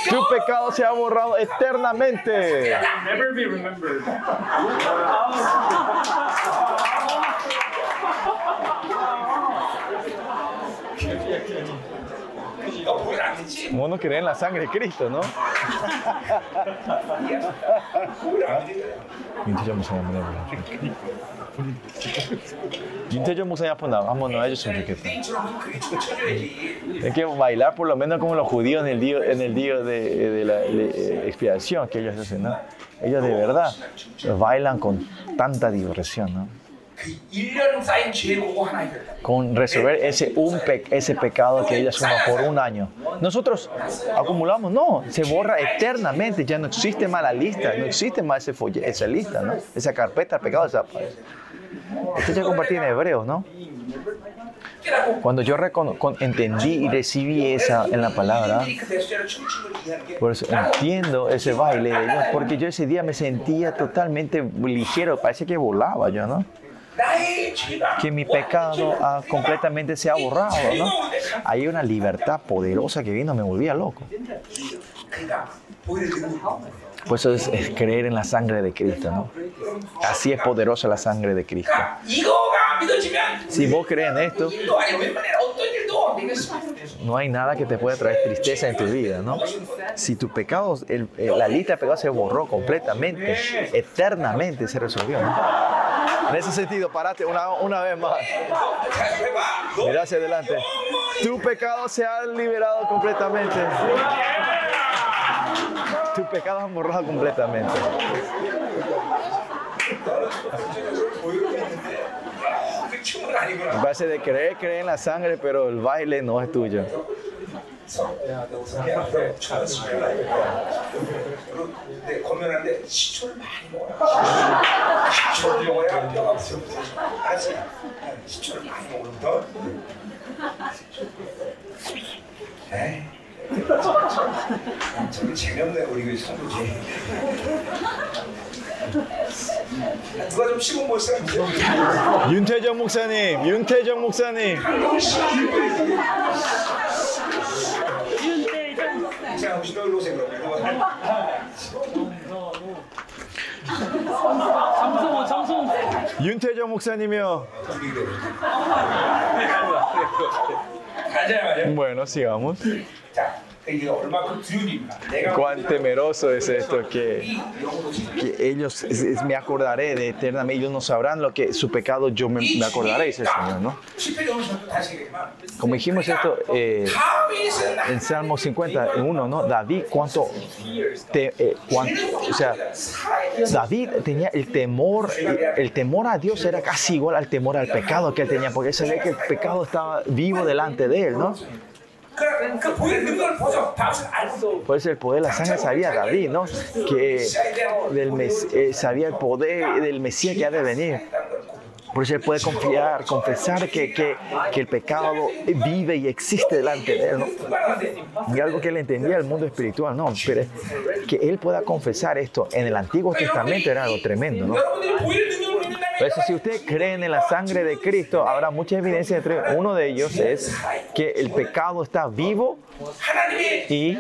Tu pecado se ha borrado eternamente. Uno cree en la sangre de Cristo, ¿no? 보면 안 되지 윤태전 목사님 한번 해보자. 윤태전 목사님 한번 한번 해줬으면 좋겠다. 게임처럼 그게 쳐줘야지 Hay que bailar por lo menos como los judíos en el día, en el día de, de la de expiación que ellos hacen, ¿no? Ellos de verdad bailan con tanta diversión, ¿no? con resolver ese, un pe ese pecado que ella suma por un año. Nosotros acumulamos, no, se borra eternamente, ya no existe más la lista, no existe más ese folle esa lista, ¿no? esa carpeta de pecado desaparece. Esto ya compartí en Hebreos, ¿no? Cuando yo entendí y recibí esa en la palabra, por eso entiendo ese baile de Dios, porque yo ese día me sentía totalmente ligero, parece que volaba yo, ¿no? que mi pecado ah, completamente se ha borrado. ¿no? Hay una libertad poderosa que vino, me volvía loco. Por eso es, creer en la sangre de Cristo, ¿no? Así es poderosa la sangre de Cristo. Si vos crees en esto, no hay nada que te pueda traer tristeza en tu vida, ¿no? Si tus pecados, la lista de pecados se borró completamente, eternamente se resolvió, ¿no? En ese sentido, parate una, una vez más. Mira hacia adelante. Tu pecado se ha liberado completamente pecados amorrados completamente. En base de creer, creer en la sangre, pero el baile no es tuyo. 저기 재미없네 우리 그 성도지 누가 좀 시범 볼 사람 있어요? 윤태정 목사님, 윤태정 목사님. 자, 혹시 너 일로 오세요 그럼 정성호 정성호 윤태정 목사님이요. 가자 말이야 Bueno, sigamos. 자, Cuán temeroso es esto que, que ellos, es, es, me acordaré de eternamente, ellos no sabrán lo que su pecado yo me, me acordaré, dice el Señor, ¿no? Como dijimos esto eh, en Salmo 51, ¿no? David, cuánto, te, eh, cuánto, o sea, David tenía el temor, el temor a Dios era casi igual al temor al pecado que él tenía, porque él sabía que el pecado estaba vivo delante de él, ¿no? Por eso el poder de la sangre sabía David, ¿no? Que del mes, eh, sabía el poder del Mesías que ha de venir. Por eso él puede confiar, confesar que, que, que, el pecado vive y existe delante de él. ¿no? Y algo que él entendía el mundo espiritual, no. Pero que él pueda confesar esto en el Antiguo Testamento era algo tremendo, ¿no? Entonces, si ustedes creen en la sangre de Cristo, habrá mucha evidencia entre uno de ellos es que el pecado está vivo y,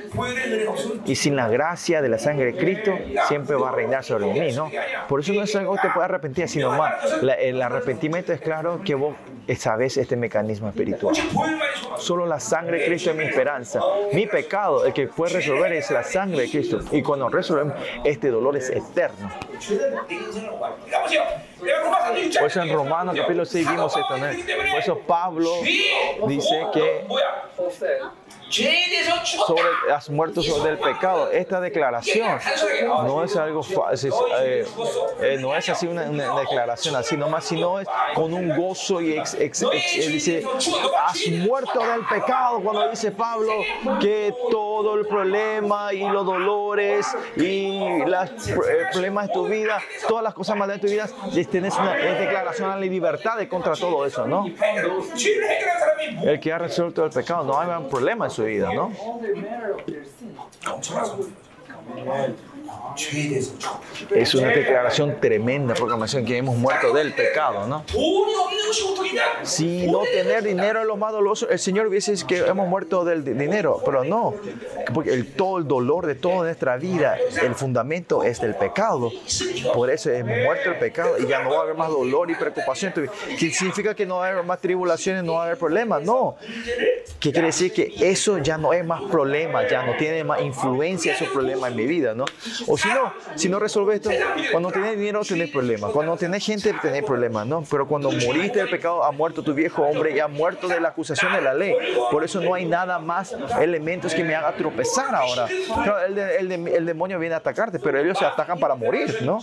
y sin la gracia de la sangre de Cristo siempre va a reinar sobre mí, ¿no? Por eso no es algo que te pueda arrepentir, sino más. La, el arrepentimiento es claro que vos sabes este mecanismo espiritual. Solo la sangre de Cristo es mi esperanza. Mi pecado, el que puede resolver es la sangre de Cristo. Y cuando resolvemos, este dolor es eterno. Por eso en Romanos capítulo 6 vimos esto. ¿no? Por eso Pablo dice que sobre has muerto del pecado. Esta declaración no es algo fácil, eh, eh, no es así una, declaración así nomás, sino es con un gozo y eh, dice, has muerto del pecado cuando dice Pablo que todo el problema y los dolores y los problemas de tu vida, todas las cosas malas de tu vida, tienes una es declaración a la libertad de contra todo eso, ¿no? El que ha resuelto el pecado, no hay un problema en su vida, ¿no? Es una declaración tremenda, proclamación que hemos muerto del pecado, ¿no? Si no tener dinero es lo más doloroso, el Señor hubiese que hemos muerto del dinero, pero no, porque el, todo el dolor de toda nuestra vida, el fundamento es del pecado. Por eso hemos muerto el pecado y ya no va a haber más dolor y preocupación. ¿Qué significa que no va a haber más tribulaciones, no va a haber problemas? No. ¿Qué quiere decir? Que eso ya no es más problema, ya no tiene más influencia esos problemas en mi vida, ¿no? O si no, si no resolves esto, cuando tenés dinero tenés problemas, cuando tenés gente tenés problemas, ¿no? Pero cuando moriste del pecado, ha muerto tu viejo hombre y ha muerto de la acusación de la ley. Por eso no hay nada más elementos que me haga tropezar ahora. El, el, demonio viene a atacarte, pero ellos se atacan para morir, ¿no?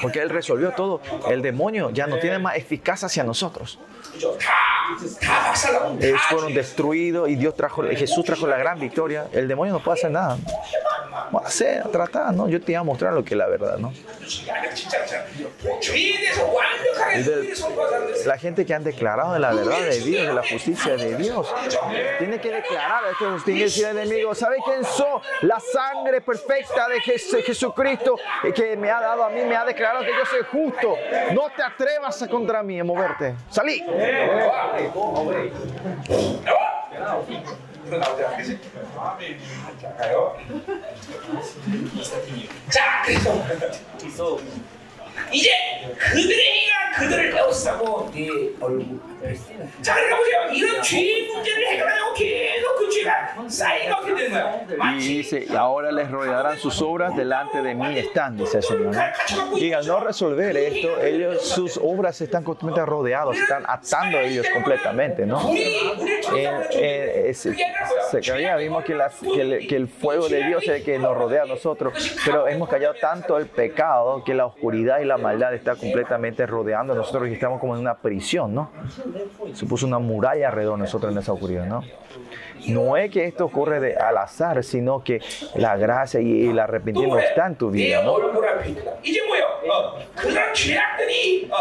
Porque él resolvió todo. El demonio ya no tiene más eficacia hacia nosotros. Ellos fueron destruidos y Dios trajo, Jesús trajo la gran victoria. El demonio no puede hacer nada a hacer, tratar, ¿no? Yo te iba a mostrar lo que es la verdad, ¿no? la gente que han declarado de la verdad de Dios, de la justicia de Dios, tiene que declarar a este Justín es el enemigo. ¿Sabe quién son? La sangre perfecta de Jesucristo eh, que me ha dado a mí, me ha declarado que yo soy justo. No te atrevas a contra mí, a moverte. ¡Salí! 나오잖아 그치? 자 가요 자 그래서 이제 그들의 행위가 그들을 에워싸고 네 얼굴 자 그러니까 보세요 이런 죄의 문제를 해결하려고 계속 그 죄가 쌓이가 어떻게 되는 거야 Y 마치 dice, y ahora les rodearán sus obras delante de mí están, dice el Señor. ¿no? Y al no resolver esto, ellos, sus obras están completamente rodeados, están atando a ellos completamente, ¿no? 우리 우리를 En, 천사보다 en- es- Zacarías vimos que, las- que el, que el fuego de Dios es el que nos rodea a nosotros, pero hemos callado tanto el pecado que la oscuridad y la maldad está completamente rodeando a nosotros y estamos como en una prisión, ¿no? Supuso una muralla alrededor de nosotros en esa oscuridad, ¿no? No es que esto ocurre de, al azar, sino que la gracia y, el arrepentimiento están en tu vida, ¿no?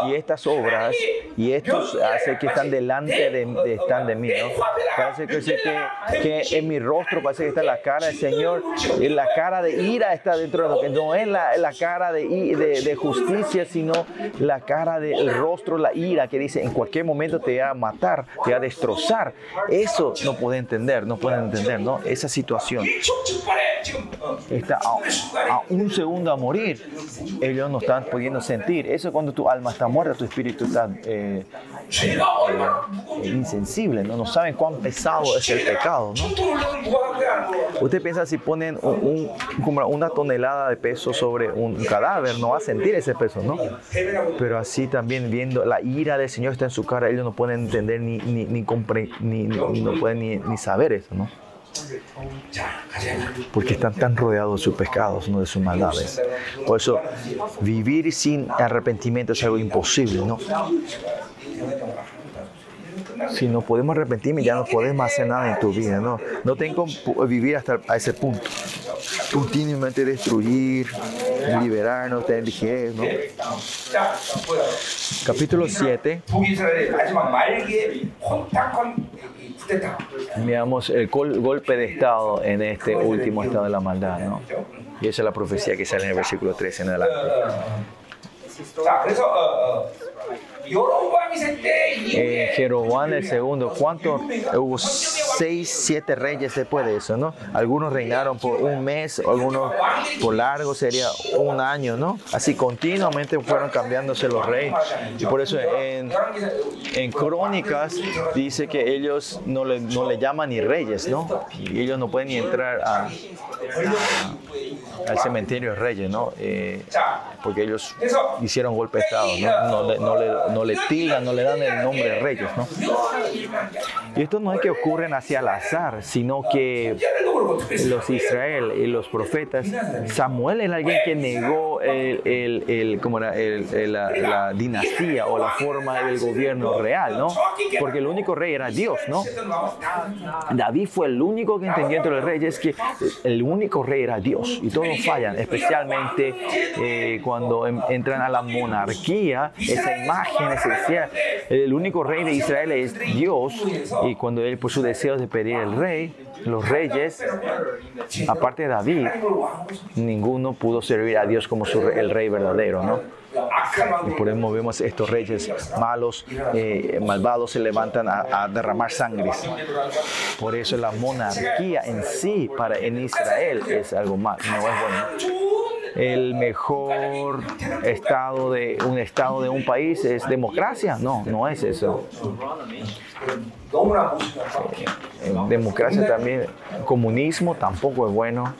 Y estas obras y estos hace que están delante de, de están de mí, ¿no? Parece que, que, que, en mi rostro parece que está la cara del Señor, y eh, la cara de ira está dentro de lo que no es la, la cara de, de, de, justicia, sino la cara del rostro, la ira que dice en cualquier momento te va a matar, te va a destrozar. Eso no puede entender, no pueden entender, ¿no? Esa situación. Está a, a un segundo a morir. Ellos no están pudiendo sentir. Eso es cuando tu alma está muerta, tu espíritu está eh, eh, eh, insensible, ¿no? No saben cuán pesado es el pecado, ¿no? Usted piensa si ponen un, un, como una tonelada de peso sobre un cadáver, no va a sentir ese peso, ¿no? Pero así también viendo la ira del Señor está en su cara, ellos no pueden entender ni, ni, ni, ni, ni no pueden ni, ni saber eso, ¿no? porque están tan rodeados de sus pecados, no de sus maldades. Por eso, vivir sin arrepentimiento es algo imposible, ¿no? si no podemos arrepentirme, ya no podemos hacer nada en tu vida, ¿no? No tengo vivir hasta a ese punto. Continuamente destruir, liberarnos, tener liquidez, ¿no? Capítulo 7. Veamos el golpe de Estado en este último estado de la maldad, ¿no? Y esa es la profecía que sale en el versículo 13 en adelante eh, Jeroboam el segundo. ¿Cuántos? Hubo seis, siete reyes después de eso, ¿no? Algunos reinaron por un mes, algunos por largo sería un año, ¿no? Así continuamente fueron cambiándose los reyes. Y por eso en, en Crónicas dice que ellos no le, no le llaman ni reyes, ¿no? Y ellos no pueden ni entrar a, a, al cementerio de reyes, ¿no? Eh, porque ellos hicieron golpe de Estado, ¿no? no, no, no le, no le tildan, no le dan el nombre de reyes, ¿no? Y esto no es que ocurren hacia el azar, sino que los Israel y los profetas, Samuel es alguien que negó el, el, el- ¿cómo era? La, la dinastía o la forma del gobierno real, ¿no? Porque el único rey era Dios, ¿no? David fue el único que entendió entre los reyes que el único rey era Dios y todos fallan, especialmente eh, cuando em- entran a la monarquía, esa imagen esencial. El único rey de Israel es Dios y cuando él por su deseo de pedir el rey, los reyes, aparte de David, ninguno pudo servir a Dios como su el rey verdadero, ¿no? Y por eso vemos estos reyes malos, eh, malvados, se levantan a, a derramar sangres. Por eso la monarquía en sí, para en Israel, es algo mal, no es bueno el mejor estado de un estado de un país es democracia. No, no es eso. Eh, democracia también, comunismo tampoco es bueno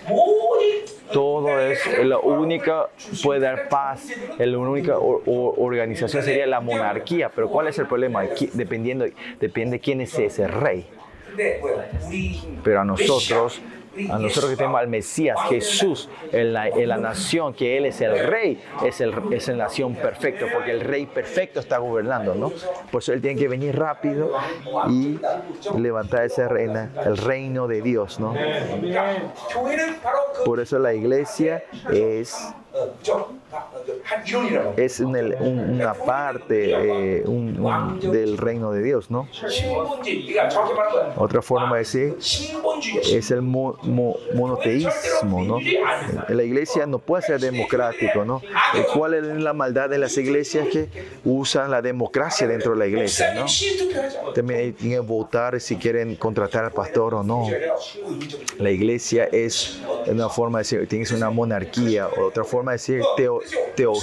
todo es la única puede dar paz la única organización sería la monarquía pero cuál es el problema dependiendo depende quién es ese rey pero a nosotros a nosotros que tenemos al Mesías, Jesús, en la, en la nación, que Él es el rey, es, el, es la nación perfecta, porque el rey perfecto está gobernando, ¿no? Por eso Él tiene que venir rápido y levantar ese reina, el reino de Dios, ¿no? Por eso la iglesia es es un, una parte eh, un, un, del reino de Dios, ¿no? Otra forma de decir es el mo, mo, monoteísmo, ¿no? La iglesia no puede ser democrático, ¿no? ¿Cuál es la maldad de las iglesias que usan la democracia dentro de la iglesia, ¿no? También tienen que votar si quieren contratar al pastor o no. La iglesia es una forma de decir, tienes una monarquía, otra forma de decir teo, teo,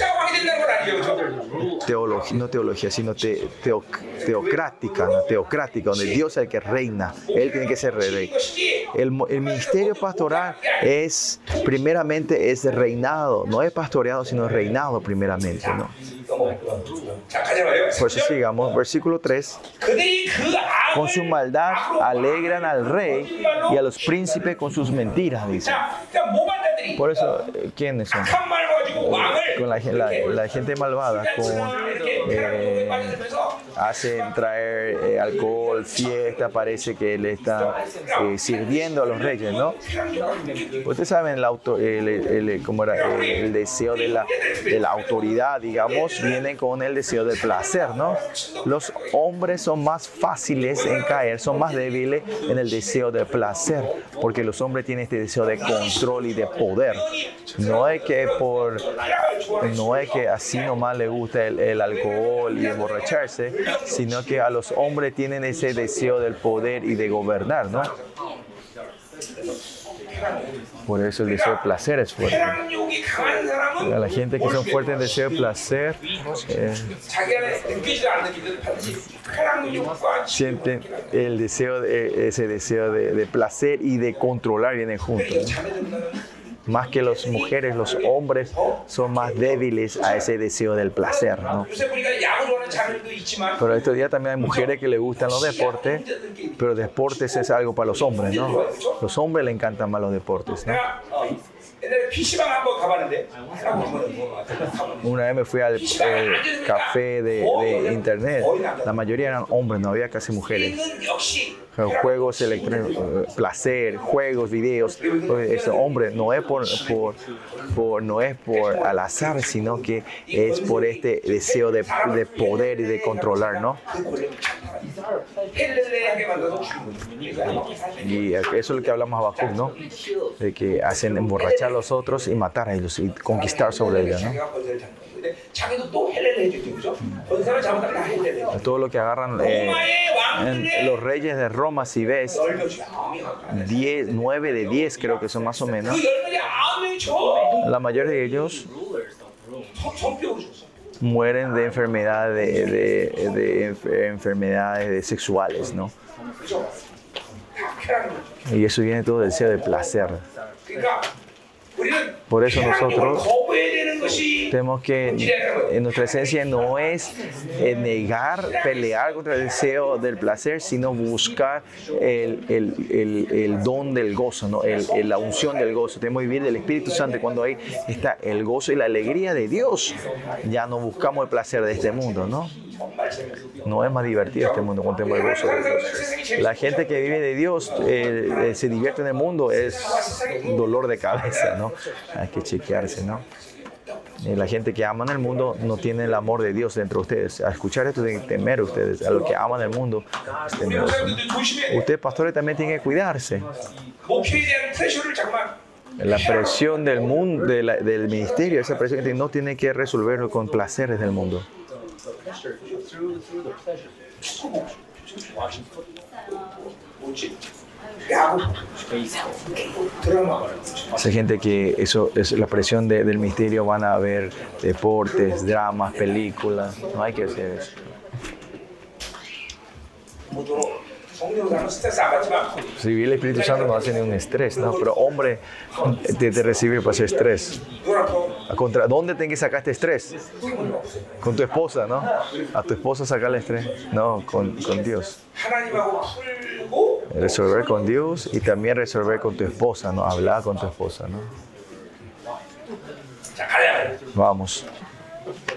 teología, no teología, sino teo, teocrática, teocrática, donde Dios es el que reina, Él tiene que ser rey. El, el ministerio pastoral es, primeramente, es reinado, no es pastoreado, sino reinado primeramente, ¿no? Por eso sigamos, versículo 3. Con su maldad alegran al rey y a los príncipes con sus mentiras, dice. Por eso, eh, ¿quiénes son? Con la, gente malvada, con, eh, hacen traer eh, alcohol, fiesta, parece que le está sirviendo a los reyes, ¿no? Ustedes saben el, auto, el, ¿cómo era? el deseo de la autoridad, digamos, viene con el deseo del placer, ¿no? Los hombres son más fáciles en caer, son más débiles en el deseo del placer, porque los hombres tienen este deseo de control y de poder. No es que por no es que así nomás le gusta el, el alcohol y emborracharse, sino que a los hombres tienen ese deseo del poder y de gobernar, ¿no? Por eso el deseo de placer es fuerte. A la gente que son fuertes en deseo de placer, eh, sienten el deseo, ese deseo de, placer y de controlar vienen juntos más que las mujeres, los hombres son más débiles a ese deseo del placer. ¿no? Pero estos días también hay mujeres que le gustan los deportes, pero deportes es algo para los hombres, ¿no? Los hombres les encantan más los deportes, ¿no? Una vez me fui al eh, café de, de internet, la mayoría eran hombres, no había casi mujeres juegos electrónicos, placer, juegos, videos. Pues, Ese hombre no es por, por, por, no es por al azar, sino que es por este deseo de, de poder y de controlar, ¿no? Y eso es lo que hablamos abajo, ¿no? De que hacen emborrachar a los otros y matar a ellos y conquistar sobre ellos, ¿no? 자기가 권세를 잡는 거예요. 근데 자기도 또 헬렐레 해주죠, 그죠? 권세를 잘못하면 다 헬렐레. Todo lo que agarran eh, 로마의 en 왕들의 los reyes de Roma, si ves, 열명이 아홉 명. 10, 9 de 10 creo que son más o menos, 그 열명이 아홉 명이 저 la mayoría de ellos 성병으로 죽었어. mueren de enfermedades de, de- de enfer- enfermedades de sexuales, ¿no? 그죠? 다 쾌락이죠. Y eso viene todo del deseo de placer. Por eso nosotros tenemos que, en nuestra esencia no es eh, negar, pelear contra el deseo del placer, sino buscar el, el, el, don del gozo, ¿no? la unción del gozo. Tenemos que vivir del Espíritu Santo. Cuando ahí está el gozo y la alegría de Dios, ya no buscamos el placer de este mundo, ¿no? No es más divertido este mundo contemporáneo. La gente que vive de Dios eh, eh, se divierte en el mundo, es dolor de cabeza, ¿no? Hay que chequearse, ¿no? Eh, la gente que ama en el mundo no tiene el amor de Dios dentro de ustedes. Al escuchar esto tienen que temer ustedes. A los que aman el mundo. Ustedes, pastores, también tienen que cuidarse la presión del mundo, del ministerio, esa presión que no tiene que resolverlo con placeres del mundo the pleasure, Esa gente que eso es la presión de, del misterio van a ver deportes, dramas, películas. No hay que hacer eso. Si Sí, el Espíritu Santo no hace ningún estrés, ¿no? pero hombre te, te recibe para ese estrés. Contra, ¿Dónde tenés que sacar este estrés? Con tu esposa, ¿no? A tu esposa sacar el estrés. No, con, con Dios. Resolver con Dios y también resolver con tu esposa, ¿no? Hablar con tu esposa, ¿no? Vamos.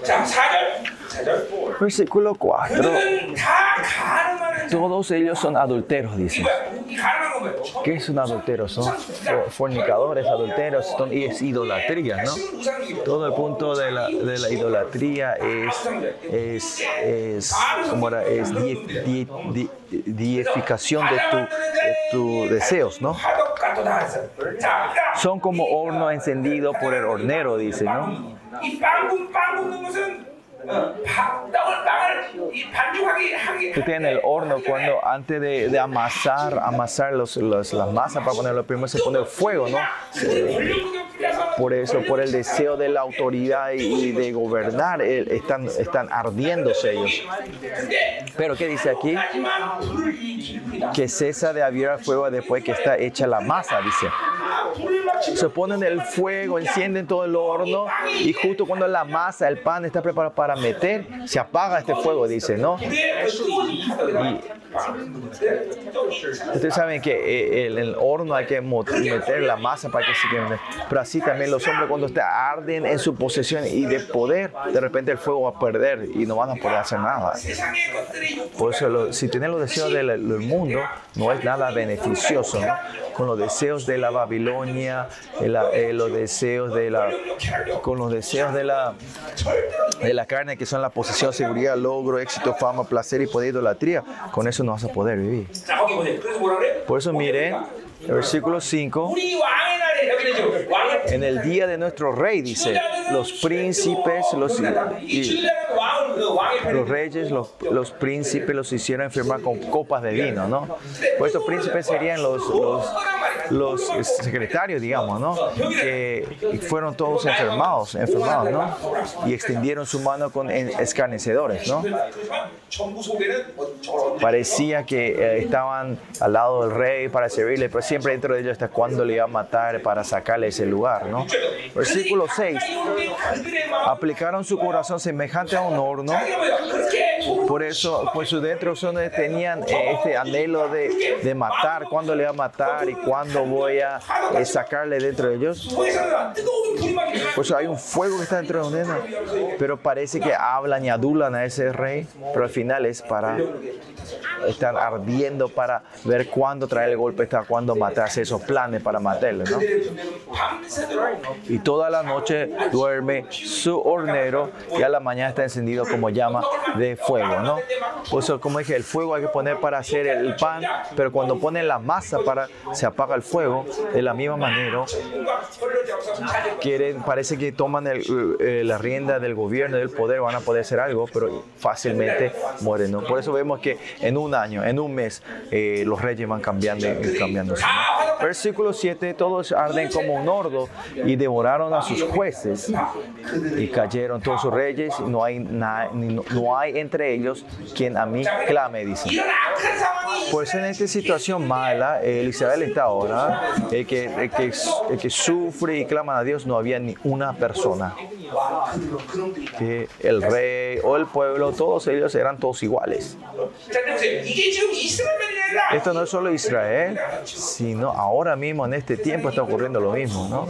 자 4절 4절 Versículo 4. 그들은 다 가늠하는 자. Todos ellos son adulteros, dice. 뭐야? 이 가늠한 건 뭐야? ¿Qué es un adultero? Son fornicadores, adulteros, son, y es idolatría, ¿no? 지금 우상이고 Todo el punto de la, de la idolatría es, es, es, ¿cómo era? es die- die- die- deificación de, tu, de tus deseos, ¿no? 화덕 같도다 했어. 자, 그러니까 Son como horno encendido por el hornero, dice, ¿no? 이빵 굽, 빵 굽는 것은 어, 밥, 떡을 빵을 이 반죽하기 하기 Tú tienes el horno cuando antes de, de amasar, amasar los, los- las masas para ponerlo primero se pone el fuego, ¿no? por eso, por el deseo de la autoridad y de gobernar, eh, están, están ardiéndose ellos. Pero ¿qué dice aquí? Que cesa de abrir fuego después que está hecha la masa, dice. Se ponen el fuego, encienden todo el horno y justo cuando la masa, el pan está preparado para meter, se apaga este fuego, dice, ¿no? Ustedes saben que eh, el, el horno hay que meter la masa para que se queme. Pero así también también los hombres cuando te arden en su posesión y de poder, de repente el fuego va a perder y no van a poder hacer nada. Por eso, lo, si tienen los deseos del, del, mundo, no es nada beneficioso, ¿no? Con los deseos de la Babilonia, el, eh, los deseos de la, con los deseos de la, de la carne, que son la posesión, seguridad, logro, éxito, fama, placer y poder, idolatría, con eso no vas a poder vivir. Por eso miren Versículo 5. En el día de nuestro rey, dice, los príncipes, los, y, los reyes, los, los príncipes los hicieron enfermar con copas de vino, ¿no? Pues estos príncipes serían los, los, los este, secretarios, digamos, ¿no? Que fueron todos enfermados, enfermados, ¿no? Y extendieron su mano con escarnecedores, ¿no? Parecía que eh, estaban al lado del rey para servirle, pero siempre dentro de ellos hasta cuándo le iba a matar para sacarle ese lugar, ¿no? Versículo 6. Aplicaron su corazón semejante a un horno por eso, pues sus instrucciones eh, tenían eh, este anhelo de, de, matar, cuándo le va a matar y cuándo voy a eh, sacarle dentro de ellos. Por eso hay un fuego que está dentro de ellos. Pero parece que hablan y adulan a ese rey, pero al final es para estar ardiendo para ver cuándo traer el golpe, está cuándo matarse, esos planes para matarle. ¿no? Y toda la noche duerme su hornero y a la mañana está encendido como llama llama de fuego, ¿no? O sea, como dije, el fuego hay que poner para hacer el pan, pero cuando ponen la masa para se apaga el fuego, de la misma manera quieren, parece que toman el, eh, la rienda del gobierno, del poder, van a poder hacer algo, pero fácilmente mueren, ¿no? Por eso vemos que en un año, en un mes, eh, los reyes van cambiando, cambiándose. ¿no? Versículo 7, todos arden como un hordo y devoraron a sus jueces y cayeron todos sus reyes y no hay na, ni no, hay entre ellos quien a mí clame, dice. Pues en esta situación mala, el Israel está ahora, el que, el que, el que sufre y clama a Dios, no había ni una persona. Que el rey o el pueblo, todos ellos eran todos iguales. Esto no es solo Israel, sino ahora mismo en este tiempo está ocurriendo lo mismo, ¿no?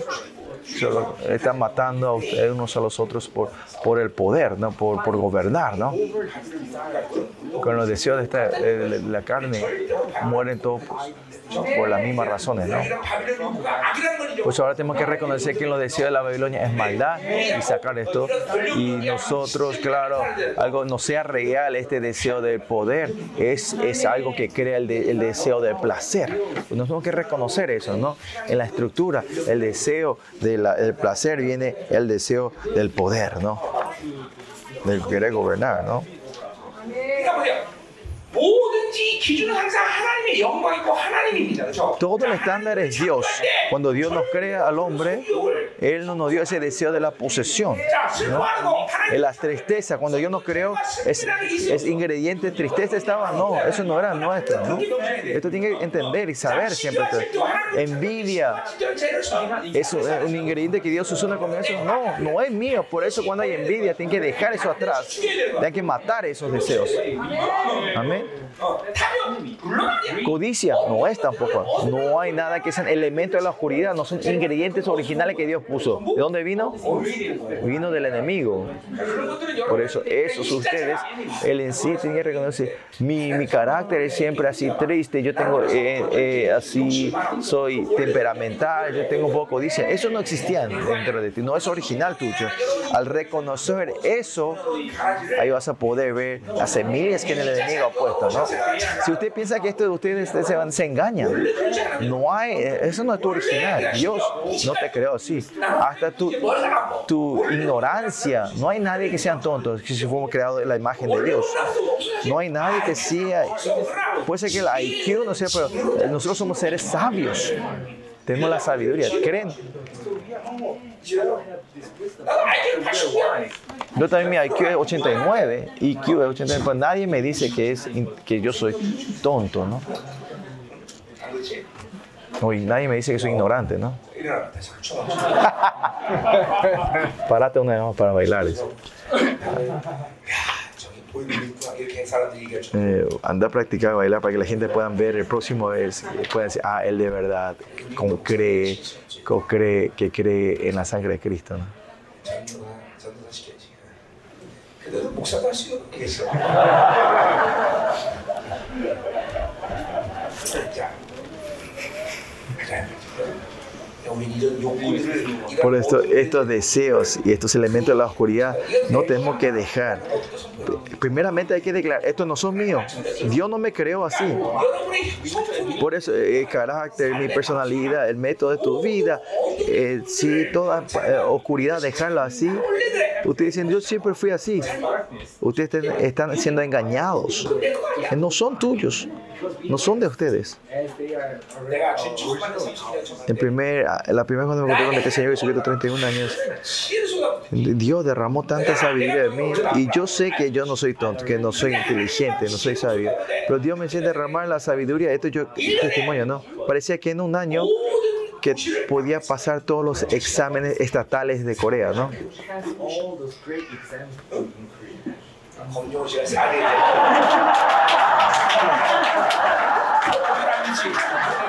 están matando a ustedes unos a los otros por, por el poder, ¿no? por, por gobernar. ¿no? Con los deseos de, esta, de la carne mueren todos por las mismas razones. ¿no? Pues ahora tenemos que reconocer que los deseos de la Babilonia es maldad y sacar esto. Y nosotros, claro, algo no sea real este deseo del poder, es, es algo que crea el, de, el deseo del placer. Pues nos tenemos que reconocer eso, ¿no? En la estructura, el deseo de del placer viene el deseo del poder, ¿no? Del querer gobernar, ¿no? Todo el estándar es Dios. Cuando Dios nos crea al hombre, Él no nos dio ese deseo de la posesión. ¿no? La tristeza, cuando Dios nos creó, es, es ingrediente. Tristeza estaba, no, eso no era nuestro. ¿no? Esto tiene que entender y saber siempre. Esto. Envidia es un ingrediente que Dios usó en el comienzo. No, no es mío. Por eso, cuando hay envidia, tienen que dejar eso atrás. Tienen que matar esos deseos. Amén. Codicia no es tampoco. No hay nada que sean elementos de la oscuridad, no son ingredientes originales que Dios puso. ¿De dónde vino? Vino del enemigo. Por eso, esos ustedes, él en sí tiene que reconocer, mi, mi carácter es siempre así triste, yo tengo eh, eh, así, soy temperamental, yo tengo un poco codicia. Eso no existía dentro de ti, no es original tuyo. Al reconocer eso, ahí vas a poder ver las semillas que en el enemigo ¿no? Si usted piensa que esto de ustedes se, se engañan, no hay, eh, eso no es tu original. Dios no te creó así. Hasta tu, tu ignorancia, no hay nadie que sean tontos, que si fuimos creados en la imagen de Dios. No hay nadie que sea, puede ser que el IQ no sea, pero nosotros somos seres sabios. Tenemos la sabiduría, creen. Yo también mi IQ es 89, IQ es 89, pues nadie me dice que, es, que yo soy tonto, ¿no? Hoy nadie me dice que soy ignorante, ¿no? Parate una vez más para bailar. Eso. Eh, anda a practicar bailar para que la gente pueda ver el próximo vez, pueda decir, ah, él de verdad, como cree, como cree, que cree en la sangre de Cristo, ¿no? Por esto, estos deseos y estos elementos de la oscuridad no tenemos que dejar. Primeramente hay que declarar, estos no son míos. Dios no me creó así. Por eso el carácter, mi personalidad, el método de tu vida, eh, si toda eh, oscuridad dejarla así, ustedes dicen, yo siempre fui así. Ustedes están siendo engañados. Eh, no son tuyos, no son de ustedes. En primer la, primera vez cuando me encontré con el que Señor Jesucristo, 31 años, Dios derramó tanta sabiduría en mí. Y yo sé que yo no soy tonto, que no soy inteligente, no soy sabio. Pero Dios me enseñó a derramar la sabiduría. Esto yo, este testimonio, ¿no? Parecía que en un año que podía pasar todos los exámenes estatales de Corea, ¿no?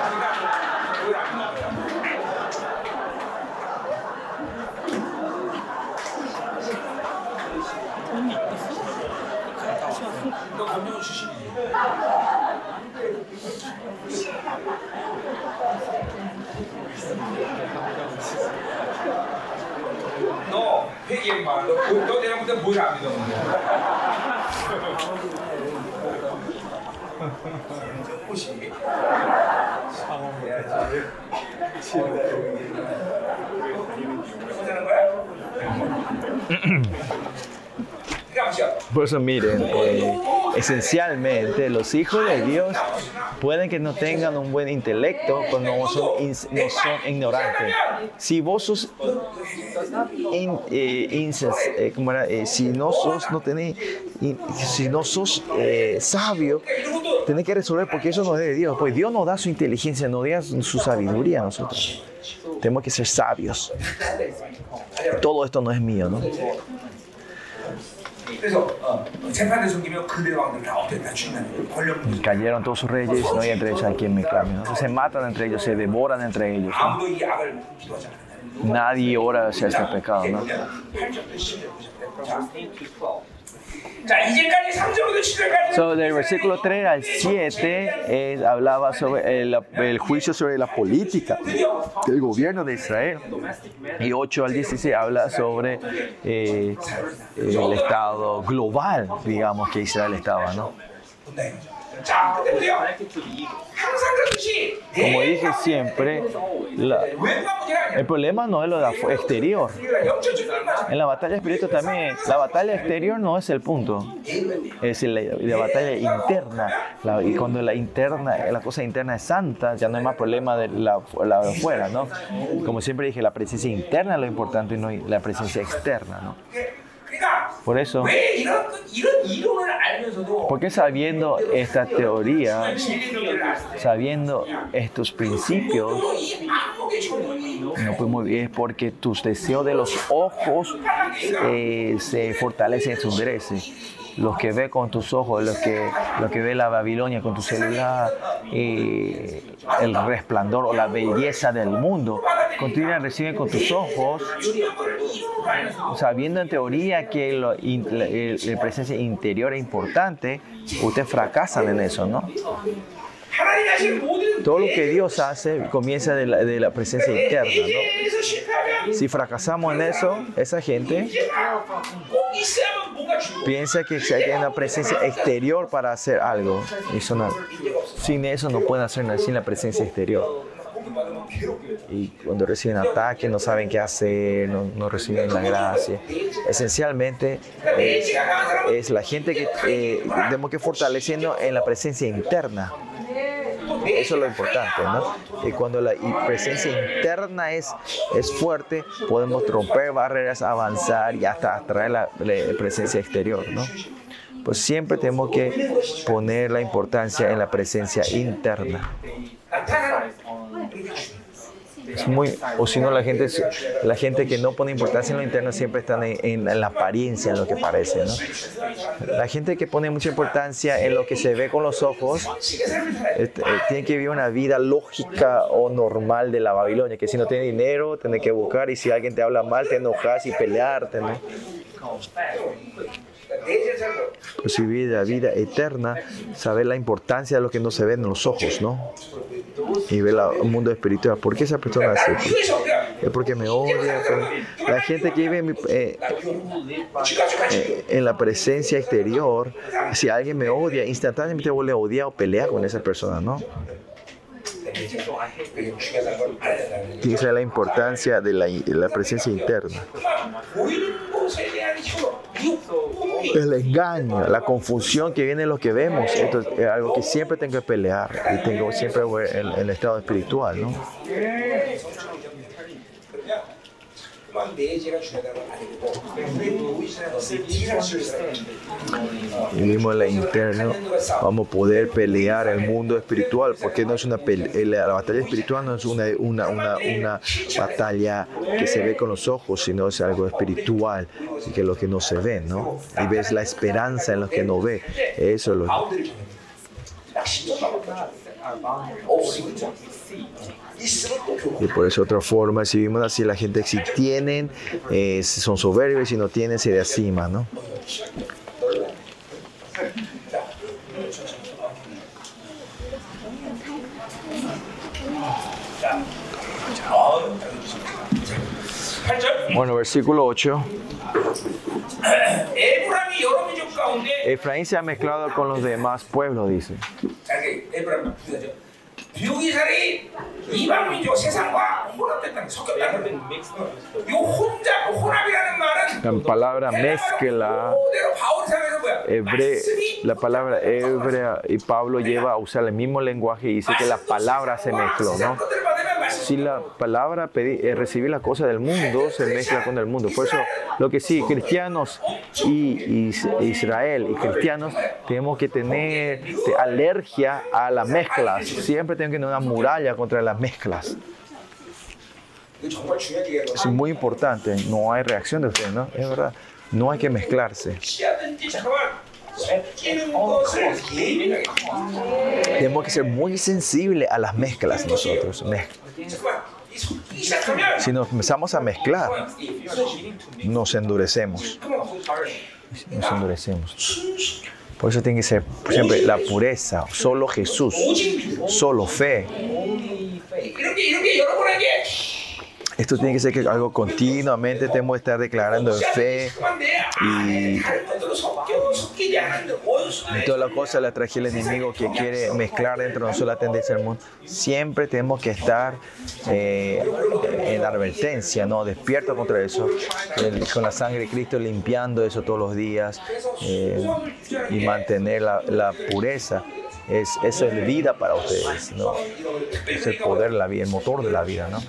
게임 봐. 너, 내가 볼때 보지 안 믿어. 혹시 상황 Por eso miren, eh, esencialmente los hijos de Dios pueden que no tengan un buen intelecto, pues pero no son, ignorantes. Si vos sos in, eh, como eh, era, eh, si no sos, no tenés, si no sos eh, sabio, tenés que resolver porque eso no es de Dios. Pues Dios nos da su inteligencia, no da su sabiduría a nosotros. Tenemos que ser sabios. Todo esto no es mío, ¿no? 그래서 어, 재판대 섬기면 근대 왕들 다 어떻게 다 죽는 권력 Cayeron todos sus reyes, no hay entre ellos a quien me clame. ¿no? Se matan entre ellos, se devoran entre ellos. ¿no? 아무도 이 악을 기도하지 않는다. Nadie ora hacia este pecado, ¿no? 8절부터 10절 자, 자 이제까지 3절부터 7절까지 So, del versículo 3 al 7 eh, hablaba sobre el, el juicio sobre la política del gobierno de Israel. Y 8 al 16 habla sobre eh, el estado global, digamos, que Israel estaba, ¿no? Como dije siempre, la, el problema no es lo de exterior. En la batalla espiritual también, la batalla exterior no es el punto. Es la, la batalla interna. La, y cuando la interna, la cosa interna es santa, ya no hay más problema de la, la de afuera, ¿no? Como siempre dije, la presencia interna es lo importante y no la presencia externa, ¿no? Por eso, porque sabiendo esta teoría, sabiendo estos principios, no podemos vivir porque tus deseos de los ojos eh, se fortalecen, se endurecen. Los que ve con tus ojos, los que, lo que ve la Babilonia con tu celular, eh, el resplandor o la belleza del mundo, continúan reciben con tus ojos, sabiendo en teoría que lo la, la presencia interior es importante, ustedes fracasan en eso, ¿no? Todo lo que Dios hace comienza de la, de la presencia interna. ¿no? Si fracasamos en eso, esa gente piensa que hay una presencia exterior para hacer algo. Eso no, sin eso no pueden hacer nada, sin la presencia exterior. Y cuando reciben ataques no saben qué hacer, no, reciben la gracia. Esencialmente eh, es, la gente que eh, tenemos que fortaleciendo en la presencia interna. Eso es lo importante, ¿no? Y cuando la presencia interna es, es fuerte, podemos romper barreras, avanzar y hasta atraer la, la presencia exterior, ¿no? Pues siempre tenemos que poner la importancia en la presencia interna o si no la gente, la gente que no pone importancia en lo interno siempre están en, la apariencia, en lo que parece, ¿no? La gente que pone mucha importancia en lo que se ve con los ojos, este, eh, tiene que vivir una vida lógica o normal de la Babilonia, que si no tiene dinero, tiene que buscar y si alguien te habla mal, te enojas y pelearte, ¿no? Pues recibir la vida eterna, saber la importancia de lo que no se ve en los ojos, ¿no? Y ver el mundo espiritual. ¿Por qué esa persona hace? Es porque me odia. La gente que vive en, mi, eh, eh, en la presencia exterior, si alguien me odia, instantáneamente vuelve a odiar o pelear con esa persona, ¿no? que la importancia de la, la presencia interna. El engaño, la confusión que viene en lo que vemos, esto es algo que siempre tengo que pelear y tengo siempre el, el estado espiritual, ¿no? Vivimos en la interna, vamos a poder pelear el mundo espiritual, porque no es una la batalla espiritual no es una, una, una, una batalla que se ve con los ojos, sino es algo espiritual, y que lo que no se ve, ¿no? Y ves la esperanza en lo que no ve, eso es lo 마 y por eso otra forma, si vimos así, la gente si tienen, eh, son soberbios, y si no tienen, se deciman, ¿no? Bueno, versículo 8. Efraín se ha mezclado con los demás pueblos, dice 자, 이게 에브람 부자죠. 비오기살이 이방 민족 세상과 혼합됐다는 섞였다는 거예요. 이 혼자 혼합이라는 말은 La palabra mezcla 그대로 바울 상에서 뭐야? hebre- 말씀이 la palabra hebrea y Pablo lleva a usar el mismo lenguaje y dice que la palabra se mezcló, 세상 ¿no? 것들을 받으면 말씀 Si la palabra pedi- eh, recibir la cosa del mundo se mezcla con el mundo. Por eso, lo que sí, cristianos y, y Israel y cristianos tenemos que tener este, alergia a las mezclas. Siempre tenemos que tener una muralla contra las mezclas. Es muy importante, no hay reacción de ustedes, ¿no? Es verdad, no hay que mezclarse. Tenemos que ser muy sensibles a las mezclas nosotros. Si nos empezamos a mezclar, nos endurecemos. Nos endurecemos. Por eso tiene que ser siempre la pureza, solo Jesús, solo fe. Esto tiene que ser que algo continuamente tenemos que estar declarando en fe y toda la cosa la traje el enemigo que quiere mezclar dentro de nosotros la tendencia del mundo. Siempre tenemos que estar eh, en advertencia, ¿no? despierto contra eso, el, con la sangre de Cristo limpiando eso todos los días eh, y mantener la, la pureza. Es, eso es vida para ustedes, ¿no? Es el poder de la vida, el motor de la vida, ¿no?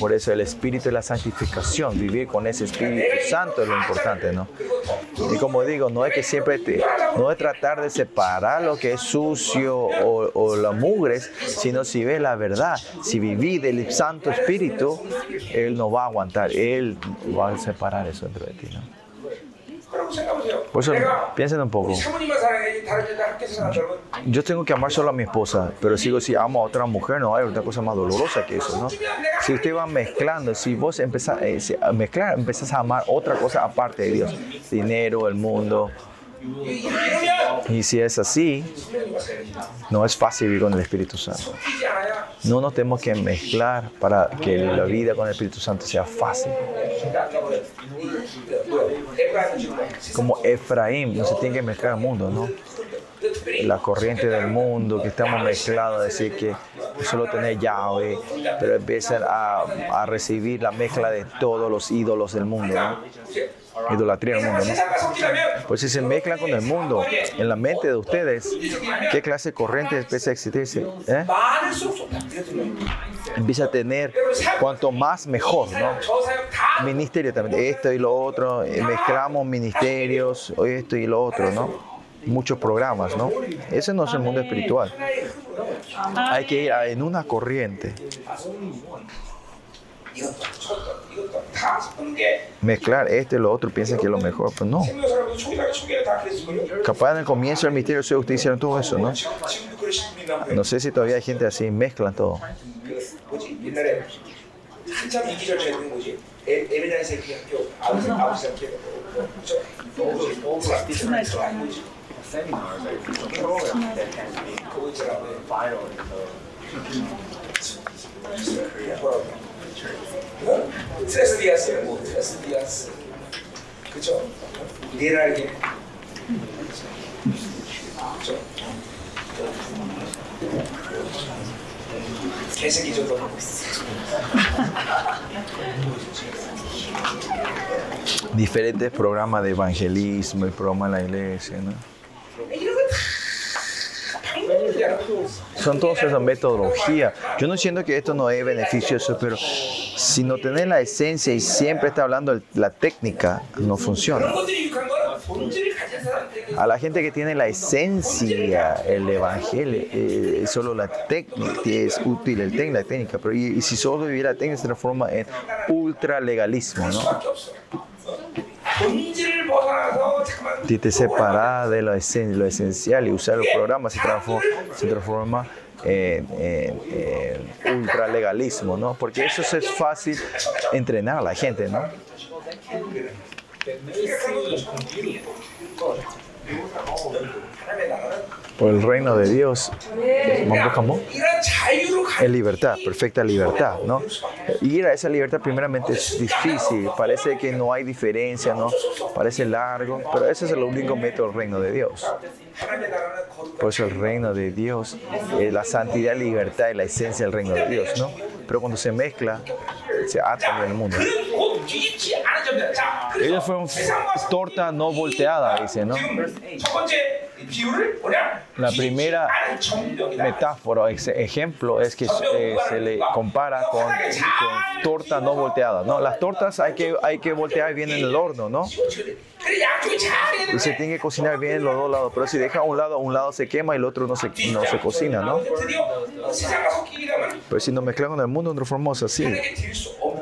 Por eso el espíritu de la santificación, vivir con ese Espíritu Santo es lo importante, ¿no? Y como digo, no es que siempre no es tratar de separar lo que es sucio o, o la mugres, sino si ves la verdad, si vivís del Santo Espíritu, Él no va a aguantar, Él va a separar eso dentro de ti, ¿no? 그럼 생각해보세요. Por eso 내가 piensen un poco. 우리 사모님만 사랑해 다른 여자 함께 사랑하는 여러분 Yo tengo que amar solo a mi esposa, pero sigo si amo a otra mujer, no hay otra cosa más dolorosa que eso, ¿no? Si usted va mezclando, si vos empezás eh, si a mezclar, empezás a amar otra cosa aparte de Dios, dinero, el mundo, 이러면 y si es así, no es fácil vivir con el Espíritu Santo. No nos tenemos que mezclar para que la vida con el Espíritu Santo sea fácil. Como Efraín, no se tiene que mezclar al mundo, ¿no? La corriente del mundo, que estamos mezclados, decir que solo tener Yahweh, pero empiezan a, a recibir la mezcla de todos los ídolos del mundo, ¿no? idolatría del mundo, ¿no? Pues si se mezclan con el mundo, en la mente de ustedes, ¿qué clase de corriente empieza a existirse? ¿Eh? Empieza a tener cuanto más mejor, ¿no? Ministerio también, esto y lo otro, eh, mezclamos ministerios, esto y lo otro, ¿no? Muchos programas, ¿no? Ese no es el mundo espiritual. Hay que ir en una corriente mezclar esto y lo otro, piensan que es lo mejor, pues no. Capaz en el comienzo del misterio ustedes hicieron todo eso, ¿no? No sé si todavía hay gente así, mezclan todo. 그 뭐지 옛날에 한참 인기 절차했던 뭐지 에- 에베냐의 새끼 학교 아버지 아버지 학교 그죠 뭐지 뭐지 뭐지 seminars are program that has been 그거 있잖아 왜 viral in the 뭐라고 어? 트레스 디아스 뭐 트레스 디아스 그죠 미네랄게 그죠 개새끼 저도 Diferentes programas de evangelismo, el programa de la iglesia, ¿no? Son todas esas metodologías. Yo no siento que esto no es beneficioso, pero si no tenés la esencia y siempre está hablando la técnica, no funciona. A la gente que tiene la esencia, el evangelio, eh, solo la técnica, es útil el técnica, la técnica, pero y, si solo viviera la técnica se transforma en ultralegalismo, ¿no? Si te de lo, esencial y usar los programas se transforma, se transforma en, ultralegalismo, ¿no? Porque eso es fácil entrenar a la gente, ¿no? por el reino de Dios. Es libertad, perfecta libertad, ¿no? Ir a esa libertad primeramente es difícil, parece que no hay diferencia, ¿no? Parece largo, pero ese es el único método del reino de Dios. Por eso el reino de Dios, eh, la santidad, libertad es la esencia del reino de Dios, ¿no? Pero cuando se mezcla, se ata en el mundo. Ella fue una torta no volteada, dice, ¿no? La primera metáfora, ejemplo, es que eh, se le compara con, con torta no volteada. No, las tortas hay que, hay que voltear bien en el horno, ¿no? Y se tiene que cocinar bien en los dos lados, pero si deja un lado, un lado se quema y el otro no se, no se cocina, ¿no? Pero si nos mezclamos en el mundo, nos formamos así.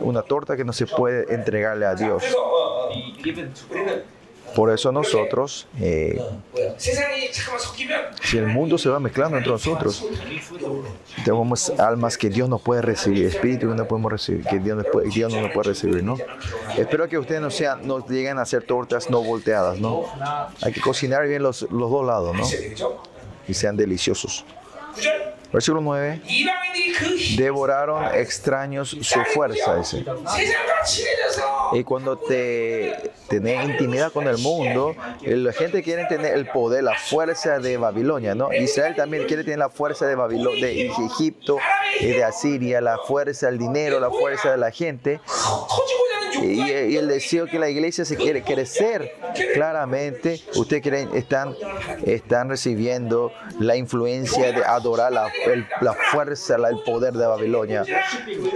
Una torta que no se puede entregarle a Dios. Por eso nosotros, eh, si el mundo se va mezclando entre nosotros, tenemos almas que Dios no puede recibir, espíritus que no podemos recibir, que Dios no, puede, puede recibir, ¿no? Espero que ustedes no sean, no lleguen a hacer tortas no volteadas, ¿no? Hay que cocinar bien los, los dos lados, ¿no? Y sean deliciosos. Versículo 9. Devoraron extraños su fuerza. Y cuando te tenés intimidad con el mundo, la gente quiere tener el poder, la fuerza de Babilonia, ¿no? Israel también quiere tener la fuerza de Babilonia, de Egipto y de Asiria, la fuerza, el dinero, la fuerza de la gente y, eh, y, el deseo que la iglesia se quiere crecer, claramente ustedes creen, están, están recibiendo la influencia de adorar la, el, la fuerza, la, el poder de Babilonia.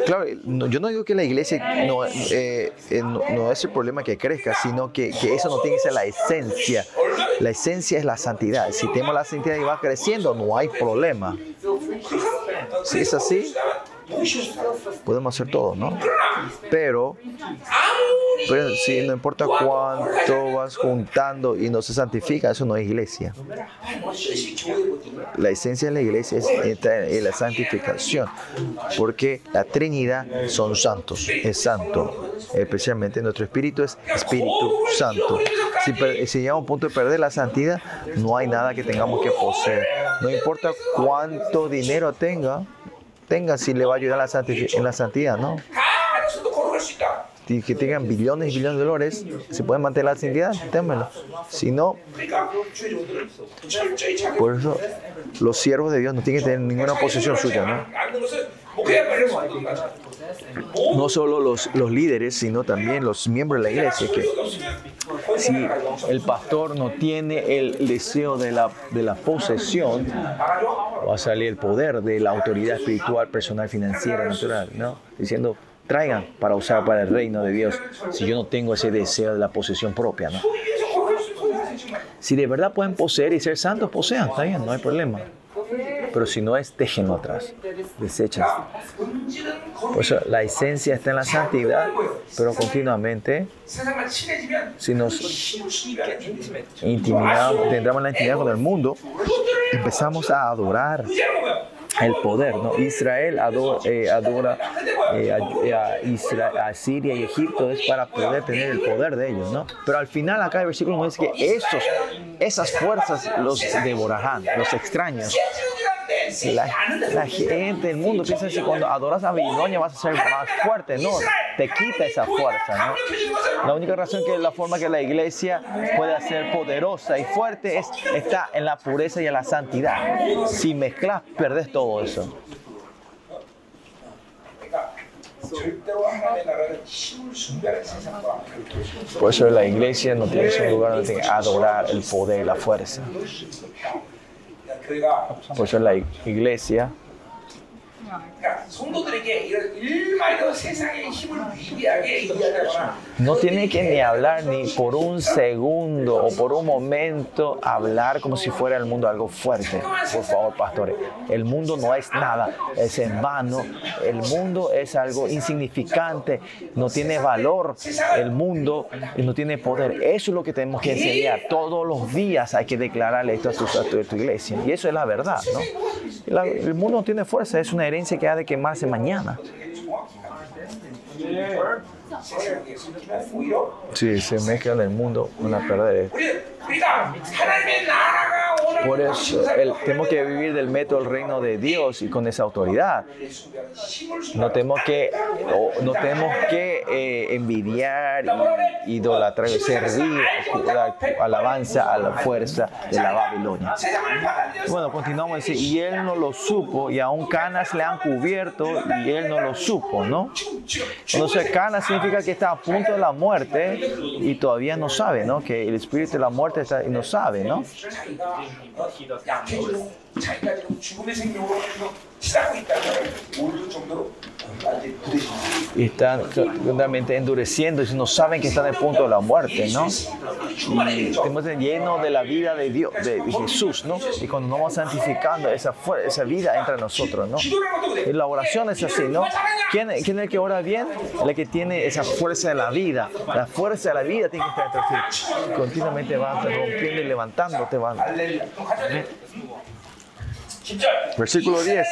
Claro, no, yo no digo que la iglesia no, eh, eh, no, no, es el problema que crezca, sino que, que eso no tiene que ser la esencia. La esencia es la santidad. Si tenemos la santidad y va creciendo, no hay problema. Si ¿Sí es así, Podemos hacer todo, ¿no? Pero, si no importa cuánto vas juntando y no se santifica, eso no es iglesia. La esencia de la iglesia es la santificación, porque la Trinidad son santos, es santo, especialmente nuestro espíritu es Espíritu Santo. Si, si llegamos a un punto de perder la santidad, no hay nada que tengamos que poseer. No importa cuánto dinero tenga, tenga si le va a ayudar la en la santidad, ¿no? Que tengan billones y billones de dólares, si pueden mantener la santidad, témelo. Si no, por eso los siervos de Dios no tienen que tener ninguna posición suya, ¿no? No solo los, los líderes, sino también los miembros de la iglesia. Que si el pastor no tiene el deseo de la, de la posesión, va a salir el poder de la autoridad espiritual, personal, financiera, natural, ¿no? Diciendo, traigan para usar para el reino de Dios si yo no tengo ese deseo de la posesión propia, ¿no? Si de verdad pueden poseer y ser santos, posean, está bien, no hay problema. Pero si no es, déjenlo atrás, desechen. Pues la esencia está en la santidad, pero continuamente, si nos intimidamos, tendremos la intimidad con el mundo, empezamos a adorar el poder. ¿no? Israel adora, eh, adora eh, eh, a, Siria y Egipto es para poder tener el poder de ellos. ¿no? Pero al final acá el versículo dice que esos, esas fuerzas los devorarán, los extraños la, gente, el mundo piensa que cuando adoras a Babilonia vas a ser más fuerte, no, te quita esa fuerza. La única razón que la forma que la iglesia puede ser poderosa y fuerte es, está en la pureza y en la santidad. Si mezclas, perdes todo eso. Por eso la iglesia no tiene un lugar donde adorar el poder y la fuerza pues en la iglesia no tiene que ni hablar ni por un segundo o por un momento hablar como si fuera el mundo algo fuerte. Por favor, pastores. El mundo no es nada, es en vano. El mundo es algo insignificante, no tiene valor. El mundo no tiene poder. Eso es lo que tenemos que enseñar. Todos los días hay que declararle esto a tu, iglesia. Y eso es la verdad, ¿no? El mundo no tiene fuerza, es una herencia que ha de quemarse mañana. Sí, se mezcla en el mundo una pérdida. Por eso tenemos que vivir del método del reino de Dios y con esa autoridad. No tenemos que, no tenemos que eh, envidiar, idolatrar, servir, la alabanza a la fuerza de la Babilonia. Bueno, continuamos. Y él no lo supo, y aún canas le han cubierto, y él no lo supo, ¿no? Entonces, canas significa que está a punto de la muerte y todavía no sabe, ¿no? Que el espíritu de la muerte está y no sabe, ¿no? 자기가 어, 약해지고 자기가 지금 죽음의 생명으로 지금 치닫고 있다는 걸 모를 정도로 완전히 부대신 Y están totalmente endureciendo y no saben que están en el punto de la muerte, ¿no? Y estamos llenos de la vida de Dios, de Jesús, ¿no? Y cuando nos vamos santificando, esa, fuer- esa vida entra en nosotros, ¿no? 기도를 어떻게 돼? Y la oración es así, ¿no? ¿Quién, quién es el que ora bien? El que tiene esa fuerza de la vida. La fuerza de la vida tiene que estar dentro de ti. Continuamente vas rompiendo y levantando, te van. 할 Versículo 10.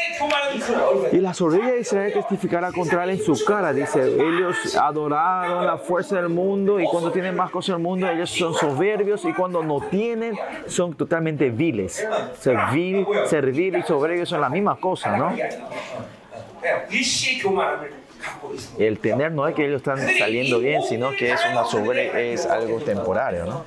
Y la orilla de Israel testificará contra él en su cara. Dice, ellos adoraron la fuerza del mundo y cuando tienen más cosas del mundo, ellos son soberbios y cuando no tienen, son totalmente viles. O sea, vil, servil y soberbios son la misma cosa, ¿no? El tener no es que ellos están saliendo bien, sino que es, una sobre, es algo temporario, ¿no?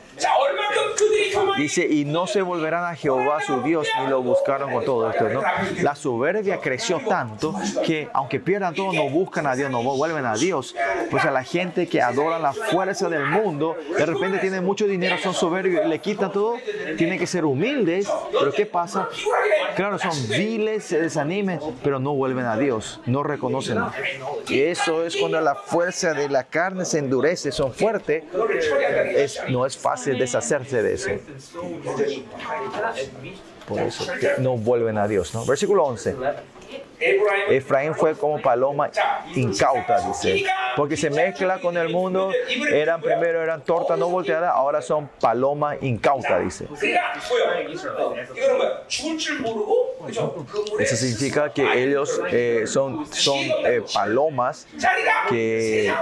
Dice, y no se volverán a Jehová su Dios, ni lo buscaron con todo esto, ¿no? La soberbia creció tanto que aunque pierdan todo, no buscan a Dios, no vuelven a Dios. Pues a la gente que adora la fuerza del mundo, de repente tienen mucho dinero, son soberbios le quitan todo, tienen que ser humildes. Pero ¿qué pasa? Claro, son viles, se desanimen, pero no vuelven a Dios, no reconocen. Y eso es cuando la fuerza de la carne se endurece, son fuertes, es, no es fácil deshacerse de eso. Por eso no vuelven a Dios. ¿no? Versículo 11. Efraín fue como paloma incauta, dice, porque se mezcla con el mundo. Eran primero eran torta no volteada, ahora son paloma incauta, dice. Eso significa que ellos eh, son son eh, palomas que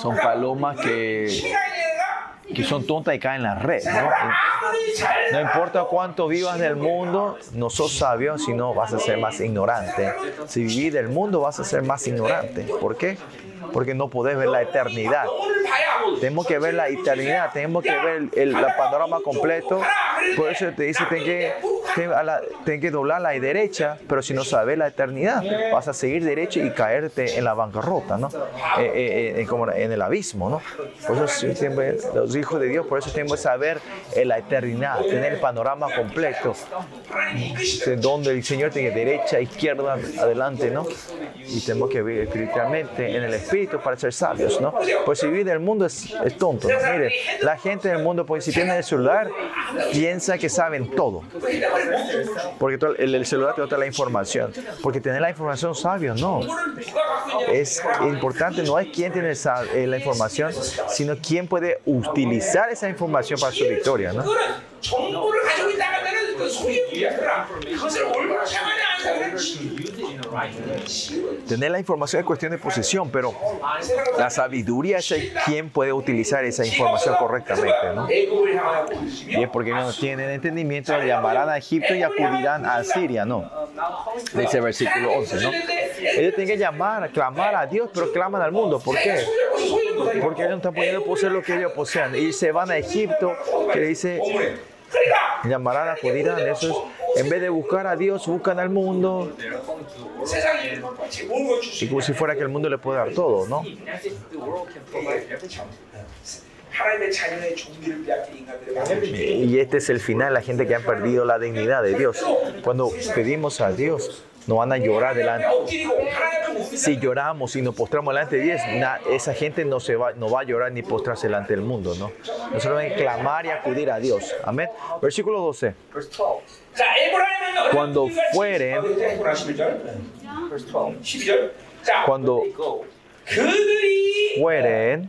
son palomas que que son tontas y caen en la red. ¿no? no importa cuánto vivas del mundo, no sos sabio, sino vas a ser más ignorante. Si vivís del mundo, vas a ser más ignorante. ¿Por qué? porque no podés ver la eternidad. Tenemos que ver la eternidad, tenemos que ver el, el panorama completo. Por eso te dice, ten que, ten a la, ten que doblar la derecha, pero si no sabes la eternidad, vas a seguir derecho y caerte en la bancarrota, ¿no? Eh, eh, eh, como en el abismo, ¿no? Por eso siempre, los hijos de Dios, por eso tenemos que saber eh, la eternidad, tener el panorama completo, donde el Señor tiene derecha, izquierda, adelante, ¿no? Y tenemos que vivir espiritualmente en el espíritu para ser sabios, ¿no? Pues vivir en el mundo es, es tonto. ¿no? Mire, la gente del mundo, pues si tienen el celular, piensa que saben todo. Porque el, el celular te da la información. Porque tener la información sabio, no. Es importante, no es quién tiene esa, eh, la información, sino quién puede utilizar esa información para su victoria, ¿no? Tener la información es cuestión de posesión, pero la sabiduría es el quien puede utilizar esa información correctamente. ¿no? Y es porque no tienen entendimiento, llamarán a Egipto y acudirán a Siria, ¿no? Dice el versículo 11, ¿no? Ellos tienen que llamar, clamar a Dios, pero claman al mundo. ¿Por qué? Porque ellos no están pudiendo poseer lo que ellos posean. Y se van a Egipto, que dice llamarán acudirán. Eso es, en vez de buscar a Dios, buscan al mundo. Y como si fuera que el mundo le puede dar todo, ¿no? Y este es el final, la gente que ha perdido la dignidad de Dios. Cuando pedimos a Dios no van a llorar delante. Si lloramos y nos postramos delante de Dios, esa gente no, se va, no va a llorar ni postrarse delante del mundo, ¿no? Nosotros deben clamar y acudir a Dios. Amén. Versículo 12. Cuando fueren, cuando fueren,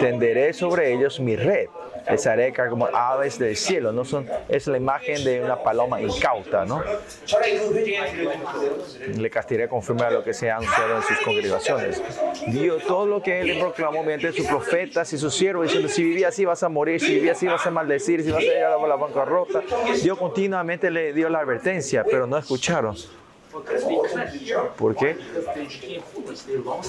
tenderé sobre ellos mi red esa areca como aves del cielo, ¿no? Son, es la imagen de una paloma incauta, ¿no? Le castigaré conforme a lo que se ha anunciado en sus congregaciones. Dio todo lo que él proclamó mediante sus profetas y sus siervos, diciendo, si vivías así vas a morir, si vivías así vas a maldecir, si vas a ir a la bancarrota. Dios continuamente le dio la advertencia, pero no escucharon. ¿Por qué?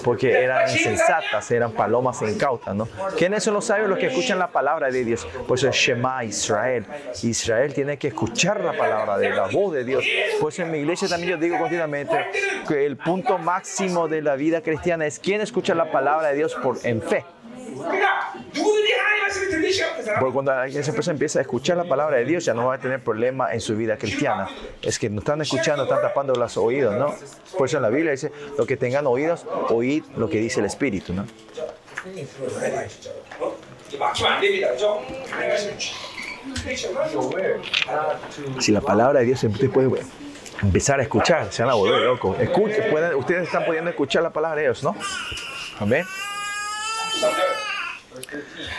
Porque eran insensatas, eran palomas incautas, ¿no? ¿Quiénes son los sabios los que escuchan la palabra de Dios? Pues el Shema Israel. Israel tiene que escuchar la palabra de la voz de Dios. Pues en mi iglesia también yo digo continuamente que el punto máximo de la vida cristiana es quién escucha la palabra de Dios por, en fe. Porque cuando esa persona empieza a escuchar la palabra de Dios, ya no va a tener problema en su vida cristiana. Es que no están escuchando, están tapando los oídos, ¿no? Por eso en la Biblia dice, lo que tengan oídos, oíd lo que dice el Espíritu, ¿no? Si la palabra de Dios usted puede empezar a escuchar, se van a volver locos. Escuche, pueden, ustedes están pudiendo escuchar la palabra de Dios, ¿no? Amén.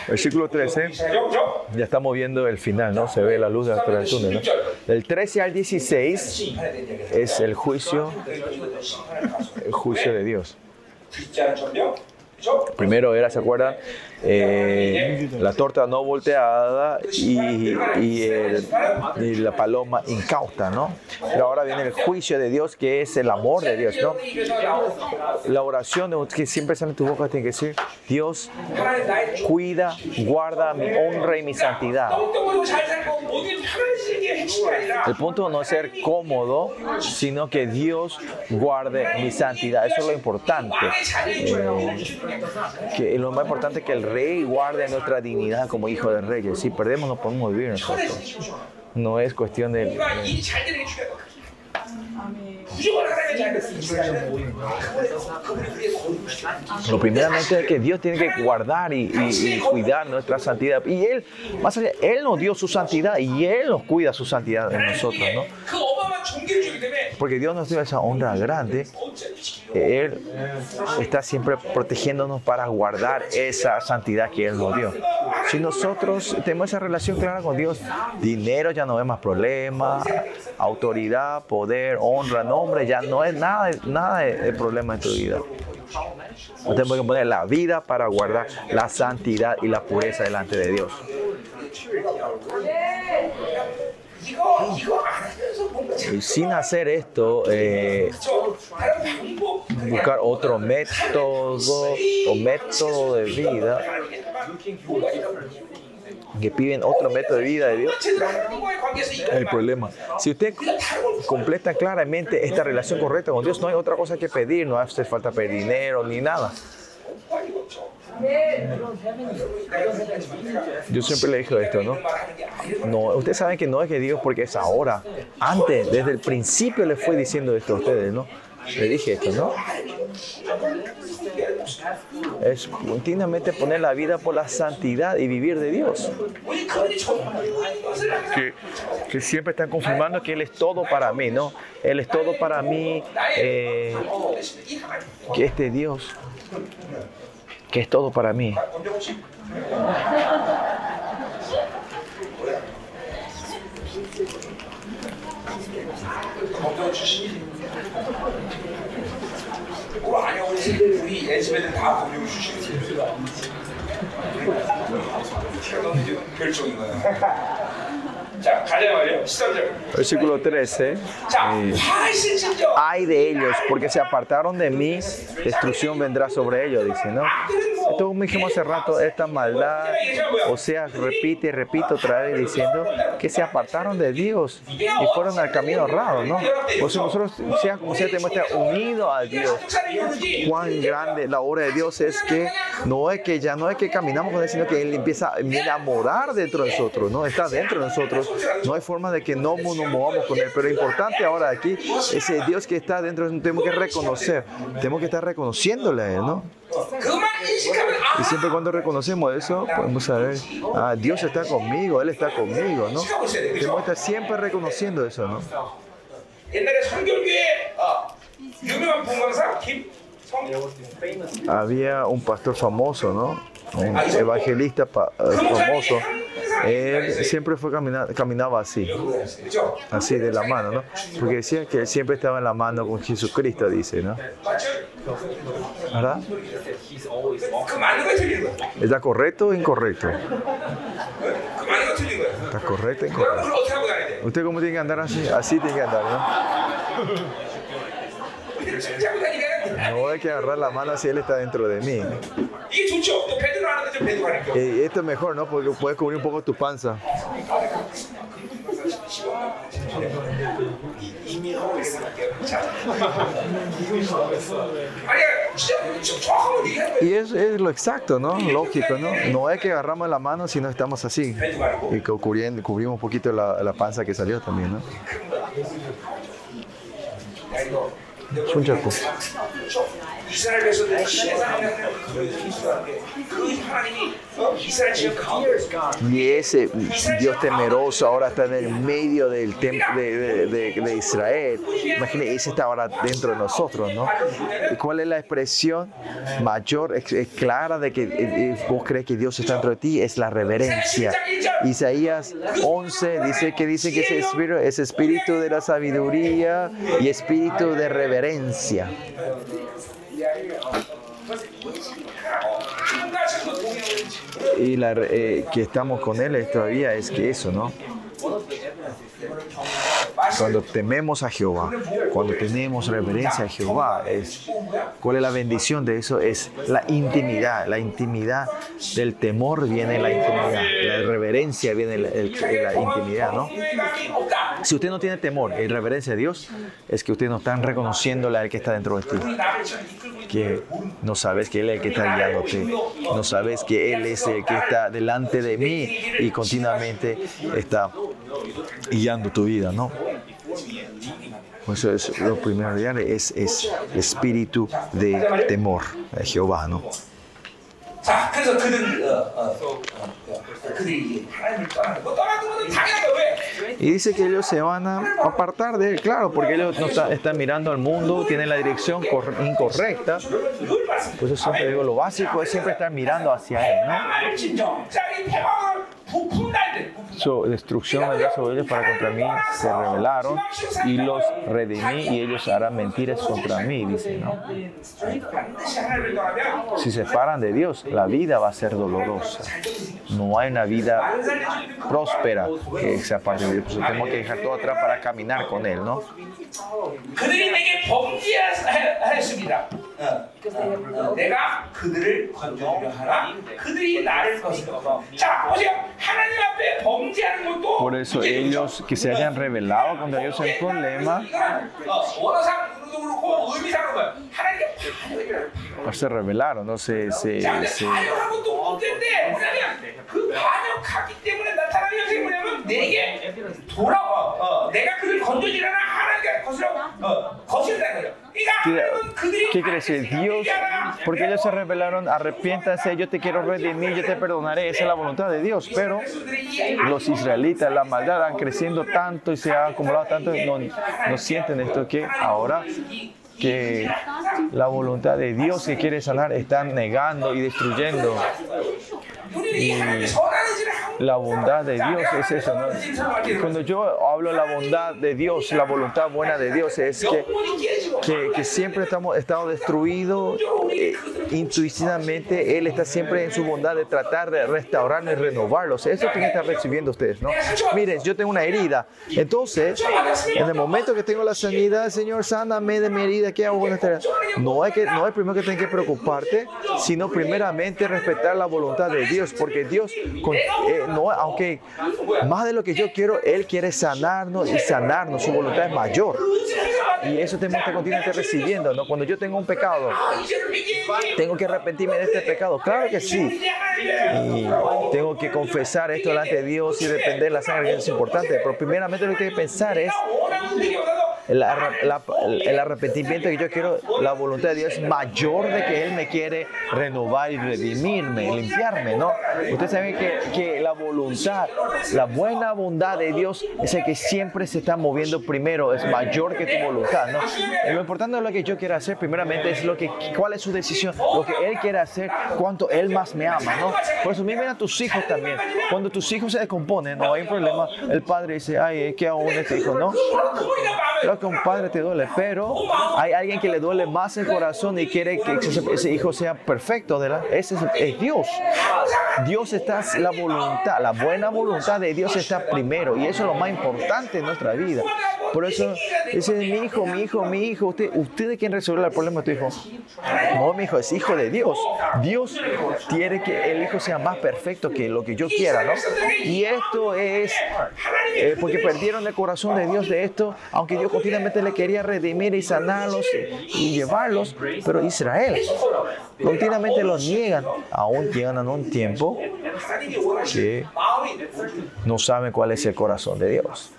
Versículo 13. Ya estamos viendo el final, ¿no? Se ve la luz de del túnel, ¿no? Del 13 al 16 es el juicio, el juicio de Dios. Primero era, ¿se acuerdan? Eh, la torta no volteada y, y, el, y, la paloma incauta, ¿no? Pero ahora viene el juicio de Dios, que es el amor de Dios, ¿no? La oración de, que siempre sale en tu boca tiene que decir, Dios, cuida, guarda mi honra y mi santidad. El punto no es ser cómodo, sino que Dios guarde mi santidad. Eso es lo importante. Eh, que lo más importante es que el rey guarde nuestra dignidad como hijo de reyes. Si perdemos, no podemos vivir nosotros. No es cuestión de. Pero primeramente es que Dios tiene que guardar y, y, y, cuidar nuestra santidad. Y Él, más allá, Él nos dio su santidad y Él nos cuida su santidad de nosotros, ¿no? Porque Dios nos dio esa honra grande. Él está siempre protegiéndonos para guardar esa santidad que Él nos dio. Si nosotros tenemos esa relación clara con Dios, dinero ya no es más problema, autoridad, poder, honra honra, nombre, ya no es nada, nada de, de problema en tu vida. No tenemos que poner la vida para guardar la santidad y la pureza delante de Dios. Y sin hacer esto, eh, buscar otro método o método de vida que piden otro método de vida de Dios. El problema. Si usted completa claramente esta relación correcta con Dios, no hay otra cosa que pedir, no hace falta pedir dinero ni nada. Yo siempre le dije esto, ¿no? No, ustedes saben que no es que Dios porque es ahora. Antes, desde el principio le fue diciendo esto a ustedes, ¿no? Le dije esto, ¿no? Es continuamente poner la vida por la santidad y vivir de Dios. Que, siempre están confirmando que Él es todo para mí, ¿no? Él es todo para mí, eh, que este Dios, que es todo para mí. 또 안영훈 씨, 우리 엔시맨들 다 공룡 출신이세요. 그럼 결정인 거예요. 자 가자 말이야 13절 Versículo 13. 자 eh, 화신 진정 Ay de ellos, porque se apartaron de mí, destrucción vendrá sobre ellos, dice, ¿no? Esto como dijimos hace rato, esta maldad, o sea, repite y repite otra vez diciendo que se apartaron de Dios y fueron al camino errado, ¿no? Por eso nosotros, sea como sea, tenemos que estar unidos a Dios. cuán grande la obra de Dios es que no es que ya no es que caminamos con él, sino que él empieza viene a morar dentro de nosotros, no está dentro de nosotros. no hay forma de que no nos movamos con Él. Pero lo importante ahora aquí, ese Dios que está dentro, tenemos que reconocer, tenemos que estar reconociéndole a Él, ¿no? Y siempre cuando reconocemos eso, podemos saber, ah, Dios está conmigo, Él está conmigo, ¿no? Tenemos que estar siempre reconociendo eso, ¿no? Había un pastor famoso, ¿no? un evangelista eh, famoso, él siempre fue caminaba así, así de la mano, ¿no? Porque decía que él siempre estaba en la mano con Jesucristo, dice, ¿no? ¿Verdad? ¿Está correcto o incorrecto? ¿Está correcto o incorrecto? ¿Usted cómo tiene que andar así? Así tiene que andar, ¿no? No hay que agarrar la mano si Él está dentro de mí. Y esto es mejor, ¿no? Porque puedes cubrir un poco tu panza. Y es, es, lo exacto, ¿no? Lógico, ¿no? No es que agarramos la mano si no estamos así. Y cubriendo, cubrimos un poquito la, la panza que salió también, ¿no? 손잡고. 이스라엘 백성들 신의 하나님을 그리스도한테 그 하나님이 어, 이스라엘 지역 가운데 Y ese Dios temeroso ahora está en el medio del templo de, de- de- de Israel. Imagínense, ese está ahora dentro de nosotros, ¿no? ¿Y ¿Cuál es la expresión mayor, es, es clara de que eh, eh, vos crees que Dios está dentro de ti? Es la reverencia. Isaías 11 dice que dice que ese espíritu es espíritu de la sabiduría y espíritu de reverencia. Y la, eh, que estamos con Él todavía es que eso, ¿no? Cuando tememos a Jehová, cuando tenemos reverencia a Jehová, ¿cuál es la bendición de eso? Es la intimidad, la intimidad del temor viene la intimidad, la reverencia viene la intimidad, ¿no? 동의감이 없다. Si usted no tiene temor y reverencia a Dios, es que usted no está reconociéndole al que está dentro de ti. 우리 나를 지금 이끌고 있는 que no sabes que Él es el que está guiándote, no sabes que Él es el que está delante de mí y continuamente está guiando tu vida, ¿no? Por eso es lo primordial es, es espíritu de temor de Jehová, ¿no? 자, 그래서 그들이 어, 어, 어, 어, 그들이 하나님을 떠나는 거 떠나는 것은 당연한 거 왜? Y dice que ellos se van a apartar de él, claro, porque ellos no están mirando al mundo, tienen la dirección incorrecta. Por eso siempre digo, lo básico es siempre estar mirando hacia él, ¿no? Su destrucción vendrá sobre ellos para contra mí, se rebelaron y los redimí y ellos harán mentiras contra mí, dice, ¿no? Si se paran de Dios, la vida va a ser dolorosa. No hay una vida próspera que se aparte de Dios. Que dejar todo atrás para caminar con Él, ¿no? Por eso ellos que se hayan revelado contra ellos es un problema. No se revelaron, no se, se, se... 내게 돌아와. 어, 내가 그를 건져지려나 하나님의 것으로 어, 거슬다는 거예요. ¿Qué, ¿Qué crees? Dios, porque ellos se rebelaron, arrepiéntanse, yo te quiero redimir, yo te perdonaré, esa es la voluntad de Dios. Pero los israelitas, la maldad han creciendo tanto y se ha acumulado tanto, no, no sienten esto que ahora que la voluntad de Dios que quiere sanar están negando y destruyendo. Y la bondad de Dios es eso. ¿no? Cuando yo hablo de la bondad de Dios, la voluntad buena de Dios es que, que, que siempre estamos estado destruidos eh, intuitivamente. Él está siempre en su bondad de tratar de restaurarnos y renovarlos. Eso es que están recibiendo ustedes. ¿no? Miren, yo tengo una herida. Entonces, en el momento que tengo la sanidad, Señor, sáname de mi herida. ¿Qué hago con esta herida? No es que, no es primero que tengo que preocuparte, sino primeramente respetar la voluntad de Dios. Porque Dios, eh, no, aunque más de lo que yo quiero, Él quiere sanarnos y sanarnos, su voluntad es mayor. Y eso tenemos que continuamente recibiendo, ¿no? Cuando yo tengo un pecado, tengo que arrepentirme de este pecado, claro que sí. Y tengo que confesar esto delante de Dios y depender de la sangre, es importante, pero primeramente lo que hay que pensar es el, la- el arrepentimiento que yo quiero, la voluntad de Dios es mayor de que Él me quiere renovar y redimirme, limpiarme, ¿no? Ustedes saben que, que la voluntad, la buena bondad de Dios es el que siempre se está moviendo primero, es mayor que tu voluntad, ¿no? Y lo importante de lo que yo quiero hacer primeramente es lo que, cuál es su decisión, lo que Él quiere hacer, cuánto Él más me ama, ¿no? Por eso miren a tus hijos también. Cuando tus hijos se descomponen, no hay un problema, el padre dice, ay, ¿qué hago con este hijo, no? 그 que un padre te duele, pero hay alguien que le duele más el corazón y quiere que ese hijo sea perfecto. ¿verdad? Ese es Dios. Dios está, la voluntad, la buena voluntad de Dios está primero y eso es lo más importante en nuestra vida. Por eso dice, mi hijo, mi hijo, mi hijo, usted, usted es quien resolverá el problema de tu hijo. No, mi hijo, es hijo de Dios. Dios quiere que el hijo sea más perfecto que lo que yo quiera, ¿no? Y esto es eh, porque perdieron el corazón de Dios de esto, aunque Dios continuamente le quería redimir y sanarlos y llevarlos, pero Israel continuamente los niegan, aún llegan a un tiempo que no saben cuál es el corazón de Dios.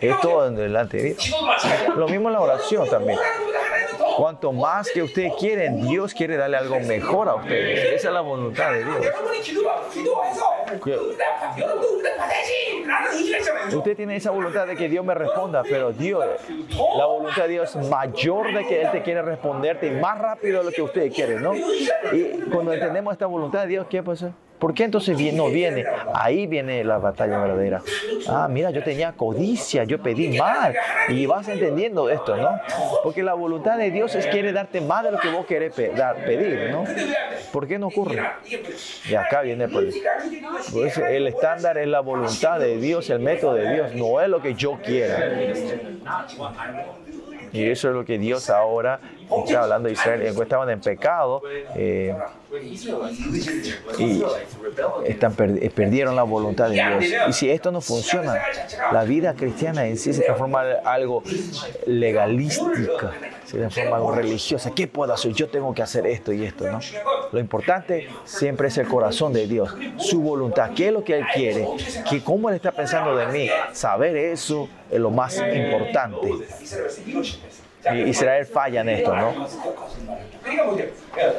Es todo delante de ¿eh? Dios. Lo mismo en la oración también. Cuanto más que ustedes quieren, Dios quiere darle algo mejor a ustedes. Esa es la voluntad de Dios. Usted tiene esa voluntad de que Dios me responda, pero Dios, la voluntad de Dios es mayor de que Él te quiere responderte y más rápido de lo que usted quiere, ¿no? Y cuando entendemos esta voluntad de Dios, ¿qué pasa? ¿Por qué entonces no viene? Ahí viene la batalla verdadera. Ah, mira, yo tenía codicia, yo pedí mal. Y vas entendiendo esto, ¿no? Porque la voluntad de Dios es quiere darte más de lo que vos querés dar, pedir, ¿no? ¿Por qué no ocurre? Y acá viene pues, pues el estándar es la voluntad de Dios, el método de Dios, no es lo que yo quiera. Y eso es lo que Dios ahora está hablando de Israel. Estaban en pecado eh, y están per- perdieron la voluntad de Dios. Y si esto no funciona, la vida cristiana en sí se transforma en algo legalística, se transforma en algo religiosa. ¿Qué puedo hacer? Yo tengo que hacer esto y esto, ¿no? Lo importante siempre es el corazón de Dios, su voluntad, qué es lo que Él quiere, que cómo Él está pensando de mí. Saber eso es lo más importante. Israel falla en esto, ¿no?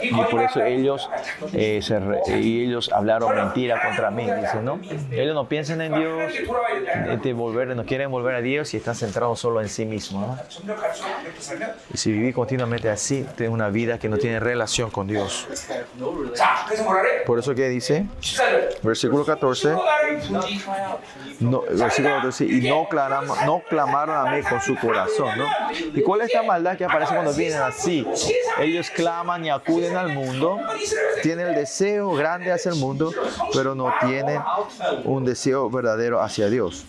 Y por eso ellos, eh, se re, y ellos hablaron mentira contra mí. Dicen, ¿no? Ellos no piensan en Dios, este, volver, no quieren volver a Dios y están centrados solo en sí mismos. ¿no? Y si vivís continuamente así, tenés una vida que no tiene relación con Dios. Por eso que dice, versículo 14, no, versículo 14 y no clamaron, no clamaron a mí con su corazón. ¿no? ¿Y cuál es esta maldad que aparece cuando vienen así? Ellos claman y acuden al mundo, tienen el deseo grande hacia el mundo, pero no tienen un deseo verdadero hacia Dios.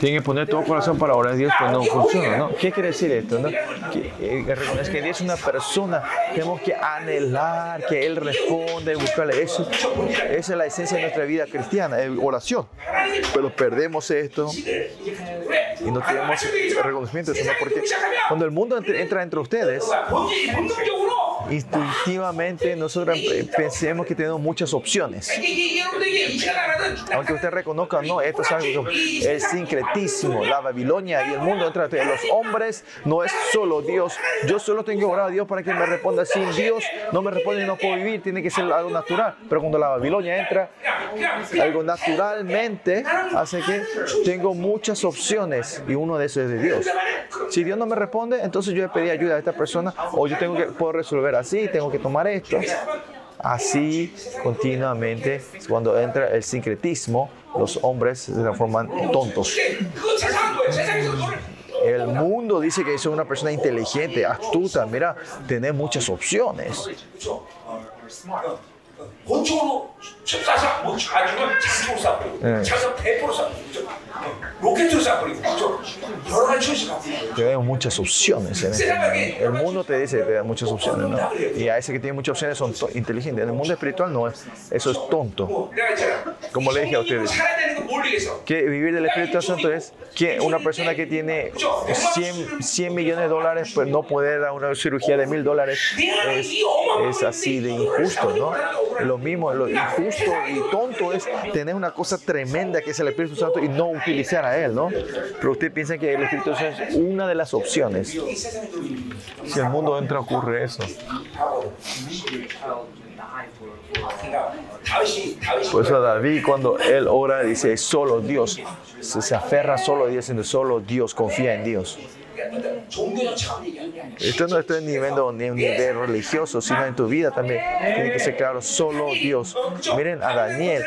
Tienen que poner todo corazón para orar a Dios, pero no funciona, ¿no? ¿Qué quiere decir esto? No? Que, eh, que reconocer que Dios es una persona, tenemos que anhelar que Él responda y buscarle eso. Esa es la esencia de nuestra vida cristiana, eh, oración. Pero perdemos esto y no tenemos reconocimiento de eso, ¿no? Porque cuando el mundo entra entre ustedes, Intuitivamente nosotros eh, pensemos que tenemos muchas opciones. Aunque usted reconozca, no, esto es algo, el sincretismo, la Babilonia y el mundo entre los hombres no es solo Dios. Yo solo tengo que orar a Dios para que me responda. Sin Dios no me responde y no puedo vivir. Tiene que ser algo natural. Pero cuando la Babilonia entra, algo naturalmente hace que tengo muchas opciones y uno de esos es de Dios. Si Dios no me responde, entonces yo le pedí ayuda a esta persona o yo tengo que poder resolver así, tengo que tomar esto. Así continuamente, cuando entra el sincretismo, los hombres se transforman tontos. El mundo dice que es una persona inteligente, astuta, mira, tener muchas opciones. 그렇죠. 권총으로 쏴서 뭐 아니면 장총으로 쏴버리고 네. 장성 대포로 쏴버리고 로켓으로 쏴버리고 그렇죠. 여러 가지 초이스가 있어요. Tenemos muchas opciones. en este mundo. El mundo te dice que te da muchas opciones, ¿no? Y a ese que tiene muchas opciones son to- inteligentes. En el mundo espiritual no es, eso es tonto. 뭐 내가 있잖아. Como le dije a ustedes. 살아야 되는 거 모르겠어. Que vivir del Espíritu Santo es que una persona que tiene 100, 100 millones de dólares pues no puede dar una cirugía de mil dólares. Es, es así de injusto, ¿no? Lo mismo, lo injusto y tonto es tener una cosa tremenda que es el Espíritu Santo y no utilizar a Él, ¿no? Pero usted piensa que el Espíritu Santo es una de las opciones. Si el mundo entra, ocurre eso. Por eso David cuando él ora dice, solo Dios, se, aferra solo a Dios, solo Dios, confía en Dios. Esto no está en nivel, ni un nivel religioso, sino en tu vida también. Tiene que ser claro, solo Dios. Miren a Daniel,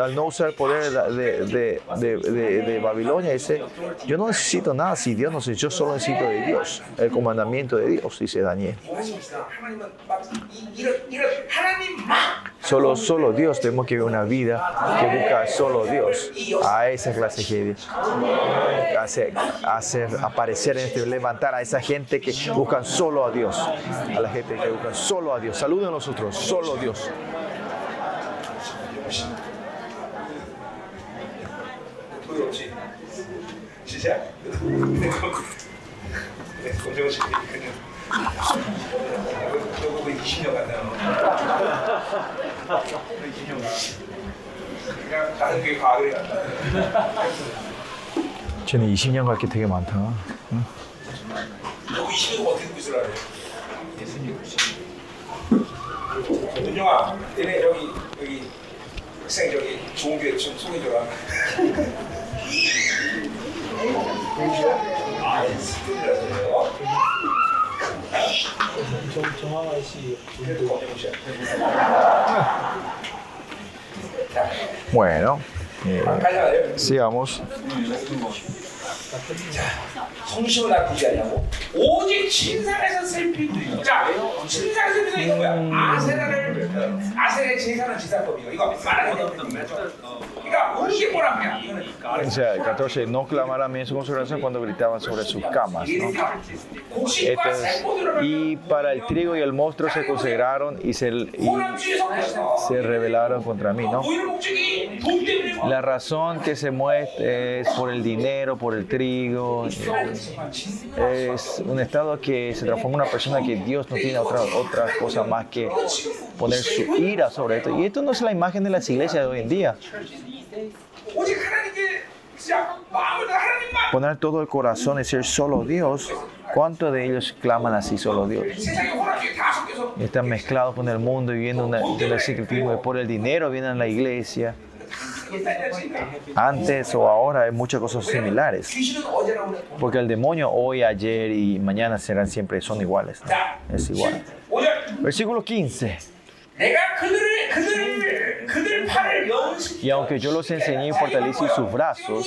al no usar el poder de, de, de, de Babilonia, dice, yo no necesito nada si Dios no sé, yo solo necesito de Dios, el comandamiento de Dios, dice Daniel. Solo, solo Dios, tenemos que vivir una vida que busca solo Dios. A esa clase de gente. Hacer, hacer aparecer en este, levantar a esa gente que buscan solo a Dios. A la gente que buscan solo a Dios. Saluden a nosotros, solo Dios. 쟤는 20년 갈 게 되게 많다. 너 20년 어떻게 듣고 있으라 그래? 윤영아, 얘네 여기 여기 학생 저기 좋은 교회 좀 소개줘라. 아, 씨 그래도. Bueno, eh, 가자. sigamos. 성심을 나쁘지 않냐고 오직 진상에서 슬피고 자 진상에서 슬피는 이거 뭐야 아세라를 아세라의 제사는 지사법이고 이거 말하는 거 그러니까 우리 뭐란 말이야 이거는 O sea, el 14, no clamarán en su consagración cuando gritaban sobre sus camas. ¿no? 곡식과 Esto es, 살포들을 y para el trigo y el monstruo se consagraron y se, y 호남주의 성에서 se rebelaron contra mí, ¿no? La razón que se muestra es por el dinero, por el trigo. Es un estado que se transforma en una persona que Dios no tiene otra, otra cosa más que poner su ira sobre esto. Y esto no es la imagen de las iglesias de hoy en día. Poner todo el corazón y ser solo Dios. ¿Cuántos de ellos claman así solo Dios? Están mezclados con el mundo y vienen secretismo y por el dinero vienen a la iglesia. antes o ahora hay muchas cosas similares. Porque el demonio hoy, ayer y mañana serán siempre, son iguales. Es igual. Versículo 15. Y aunque yo los enseñé y fortalecí sus brazos,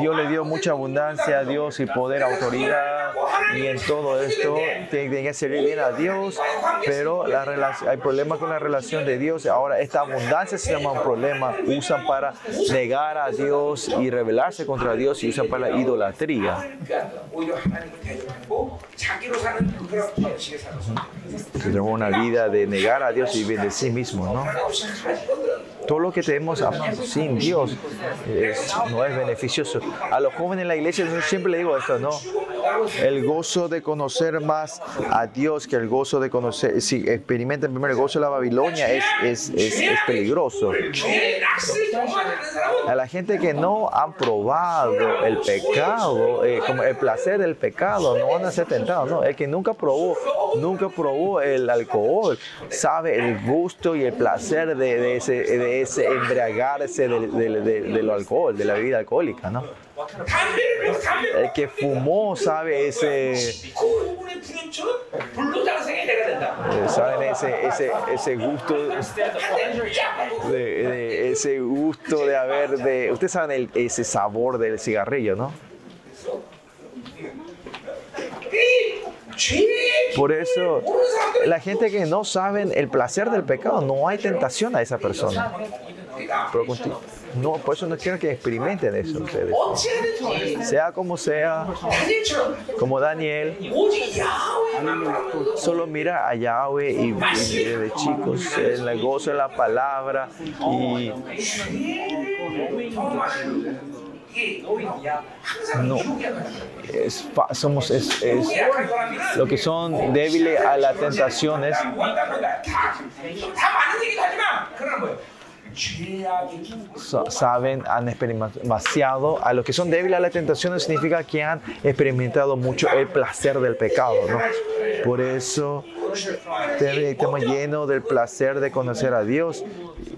Dios le dio mucha abundancia a Dios y poder, autoridad. Y en todo esto tiene que servir bien a Dios, pero hay problemas con la relación de Dios. Ahora, esta abundancia se llama un problema. Usan para negar a Dios y rebelarse contra Dios y usan para la idolatría. Tenemos una vida de negar a Dios y de sí mismo, ¿no? Todo lo que tenemos sin Dios es, no es beneficioso. A los jóvenes en la iglesia yo siempre le digo esto, ¿no? El gozo de conocer más a Dios que el gozo de conocer, si experimentan primero el gozo de la Babilonia es, es, es, es peligroso. A la gente que no han probado el pecado, eh, como el placer del pecado, no van a ser tentados, no. El que nunca probó, nunca probó el alcohol, sabe el gusto y el placer de, de ese... De es embriagarse de, de, de, lo alcohol, de la bebida alcohólica, ¿no? El que fumó sabe ese, eh, saben ese, ese, ese gusto de, ese gusto de haber de ustedes saben el, ese sabor del cigarrillo no por eso, la gente que no sabe el placer del pecado, no hay tentación a esa persona. Pero no, por eso no quiero que experimenten eso ustedes. Sea como sea, como Daniel, solo mira a Yahweh y, y de chicos, el negocio de la palabra y no. somos es lo que son débiles a las tentaciones saben, han experimentado demasiado. A los que son débiles a las tentaciones significa que han experimentado mucho el placer del pecado. ¿no? Por eso estamos llenos del placer de conocer a Dios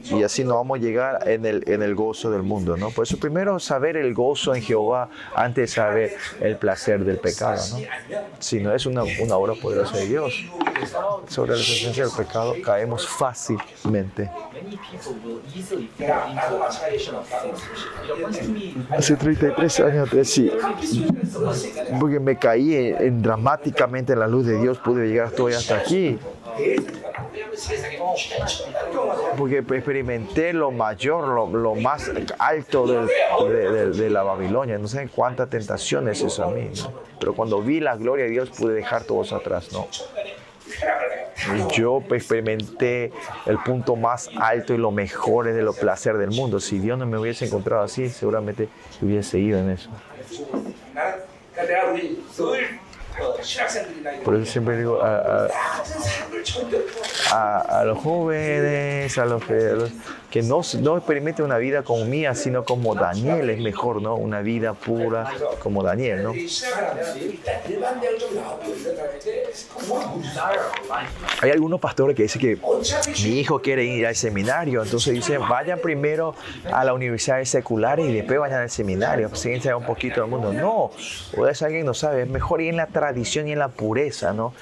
y así no vamos a llegar en el, en el gozo del mundo. ¿no? Por eso primero saber el gozo en Jehová antes de saber el placer del pecado. ¿no? Si no es una, una obra poderosa de Dios, sobre la presencia del pecado caemos fácilmente. Hace 33 años atrás, sí, porque me caí en, en dramáticamente en la luz de Dios, pude llegar estoy hasta aquí, porque experimenté lo mayor, lo, lo más alto de, de- de la Babilonia. No sé cuántas tentaciones eso a mí, ¿no? pero cuando vi la gloria de Dios pude dejar todo eso atrás, ¿no? yo experimenté el punto más alto y lo mejor de los placer del mundo. Si Dios no me hubiese encontrado así, seguramente hubiese ido en eso. Por eso siempre digo a, a, los jóvenes, a los, que, los que no, no experimente una vida como mía, sino como Daniel es mejor, ¿no? Una vida pura como Daniel, ¿no? Hay algunos pastores que dicen que mi hijo quiere ir al seminario, entonces dicen, vayan primero a la universidad secular y después vayan al seminario, síguense un poquito del mundo. No, o es alguien no sabe, es mejor ir en la tradición y en la pureza, ¿no?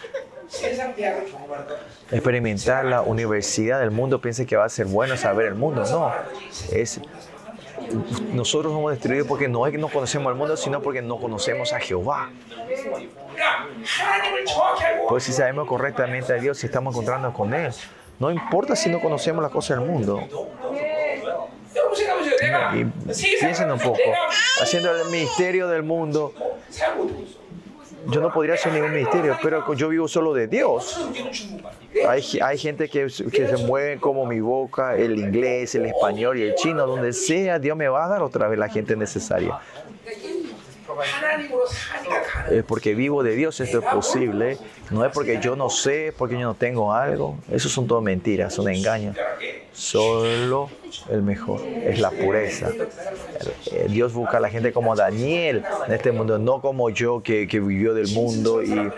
experimentar la universidad del mundo, piensa que va a ser bueno saber el mundo. No, es nosotros somos destruidos porque no es que no conocemos al mundo, sino porque no conocemos a Jehová. Pues si sabemos correctamente a Dios, si estamos encontrando con Él, no importa si no conocemos las cosas del mundo. Y piensen un poco, haciendo el misterio del mundo, yo no podría hacer ningún ministerio, pero yo vivo solo de Dios. Hay, hay gente que, que, se mueve como mi boca, el inglés, el español y el chino, donde sea, Dios me va a dar otra vez la gente necesaria eh, porque vivo de Dios esto es posible, no es porque yo no sé, porque yo no tengo algo, eso son todo mentiras, son engaños. Solo el mejor es la pureza. Eh, Dios busca a la gente como Daniel en este mundo, no como yo que, que vivió del mundo y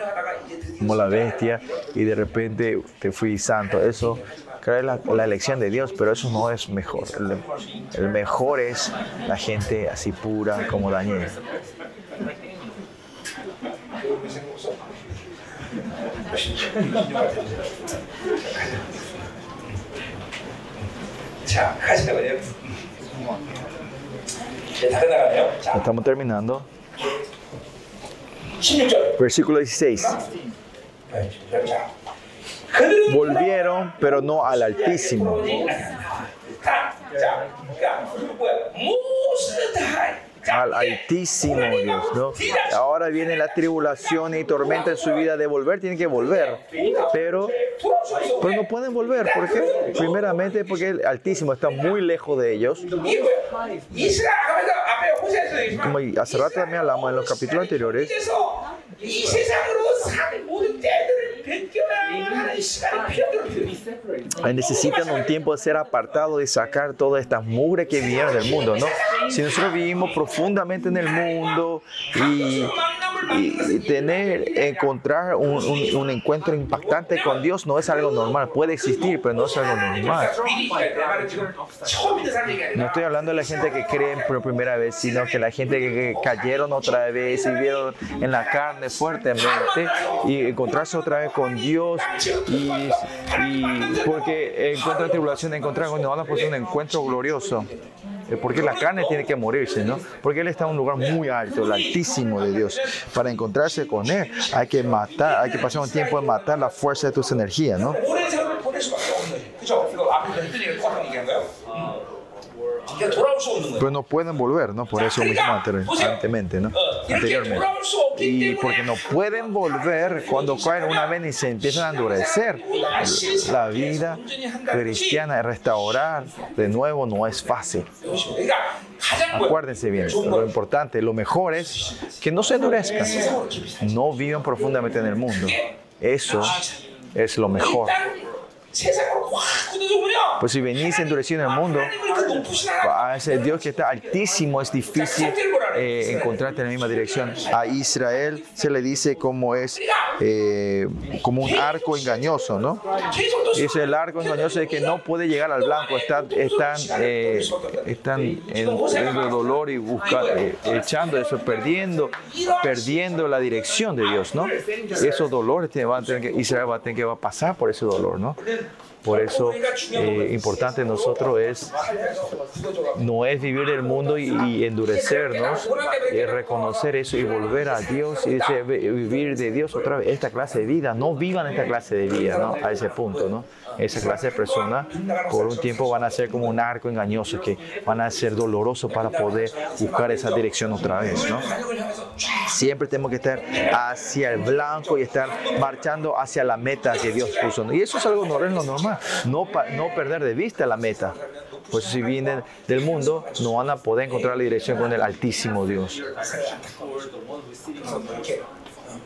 como la bestia y de repente te fui santo. Eso es la, la, elección de Dios, pero eso no es mejor. el, el mejor es la gente así pura como Daniel. 자, 가시다 말이에요. 이제 다 끝나가네요. 자, Estamos terminando. 16절. Versículo 16. 자, 그들은 Volvieron, pero no al Altísimo. 다, 자, 그러니까 뭐야? 무슨 다. al Altísimo Dios. ¿no? Ahora viene la tribulación y tormenta en su vida de volver, tienen que volver, pero pues no pueden volver, porque primeramente porque el Altísimo está muy lejos de ellos. Como hace rato también hablamos en los capítulos anteriores, necesitan un tiempo de ser apartados y sacar todas estas mugre que vienen del mundo, ¿no? Si nosotros vivimos profundo, profundamente en el mundo y, y tener, encontrar un, un, un, encuentro impactante con Dios no es algo normal. Puede existir, pero no es algo normal. No estoy hablando de la gente que cree por primera vez, sino que la gente que cayeron otra vez y vieron en la carne fuertemente y encontrarse otra vez con Dios y, y porque encuentran tribulación, encuentran con pues una posición de encuentro glorioso. Eh, Porque la carne tiene que morirse, ¿no? Porque Él está en un lugar muy alto, el altísimo de Dios. Para encontrarse con Él hay que matar, hay que pasar un tiempo en matar la fuerza de tus energías, ¿no? pues no pueden volver, ¿no? Por eso mismo anteriormente, ¿no? Anteriormente. Y porque no pueden volver cuando caen una vez y se empiezan a endurecer. La vida cristiana, restaurar de nuevo no es fácil. Acuérdense bien, lo importante, lo mejor es que no se endurezcan, no vivan profundamente en el mundo. Eso es lo mejor. Por pues si venís endurecido en el mundo, a ese Dios que está altísimo es difícil eh, encontrarte en la misma dirección. A Israel se le dice como es eh, como un arco engañoso, ¿no? Es el arco engañoso de que no puede llegar al blanco, están, eh, están, están en, en dolor y buscando, echando eso, perdiendo, perdiendo la dirección de Dios, ¿no? Esos dolores te van a tener que, Israel va a tener que va a pasar por ese dolor, ¿no? Por eso, eh, importante nosotros es no es vivir el mundo y, endurecernos, es reconocer eso y volver a Dios y vivir de Dios otra vez. Esta clase de vida, no vivan esta clase de vida. A ese punto, ¿no? esa clase de personas por un tiempo van a ser como un arco engañoso que van a ser dolorosos para poder buscar esa dirección otra vez. ¿no? Siempre tenemos que estar hacia el blanco y estar marchando hacia la meta que Dios puso. Y eso es algo no es lo normal, no, no perder de vista la meta. Pues si vienen del mundo, no van a poder encontrar la dirección con el Altísimo Dios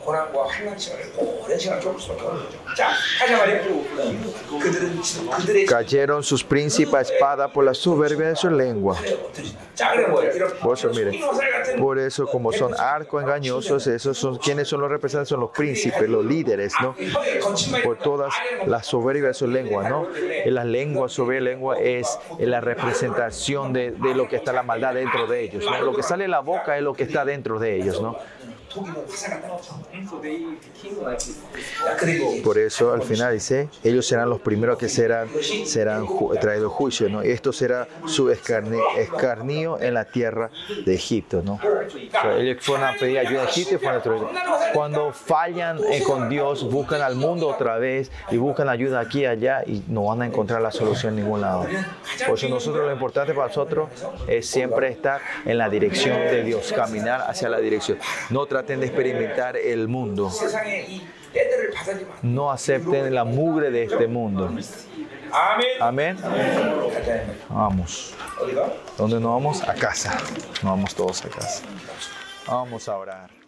이렇게 어, 고난과 환난 시간을 오랜 시간 겪을 수밖에 없는 거죠. 자, 다시 말해요. 그들은 지금 그들의 Cayeron sus príncipes a espada por la soberbia de su lengua. 자, 그래 뭐예요? 이런 Por eso, mire, 흰옷을 같은 por eso como son arcos engañosos, esos son quienes son los representantes, son los príncipes, los líderes, ¿no? 혀의 거친 Por todas la soberbia de su lengua, ¿no? Y la lengua, soberbia lengua es la representación de, de lo que está la maldad dentro de ellos, ¿no? Lo que sale de la boca es lo que está dentro de ellos, ¿no? Por eso al final dice, ellos serán los primeros que serán, serán traídos juicio, ¿no? Esto será su escarni escarnio en la tierra de Egipto, ¿no? O sea, ellos fueron a pedir ayuda a Egipto y fueron a traer. Cuando fallan eh, con Dios, buscan al mundo otra vez y buscan ayuda aquí y allá y no van a encontrar la solución en ningún lado. Por eso nosotros lo importante para nosotros es siempre estar en la dirección de Dios, caminar hacia la dirección. No tratar traten de experimentar el mundo. No acepten la mugre de este mundo. Amén. Vamos. ¿Dónde nos vamos? A casa. Nos vamos todos a casa. Vamos a orar.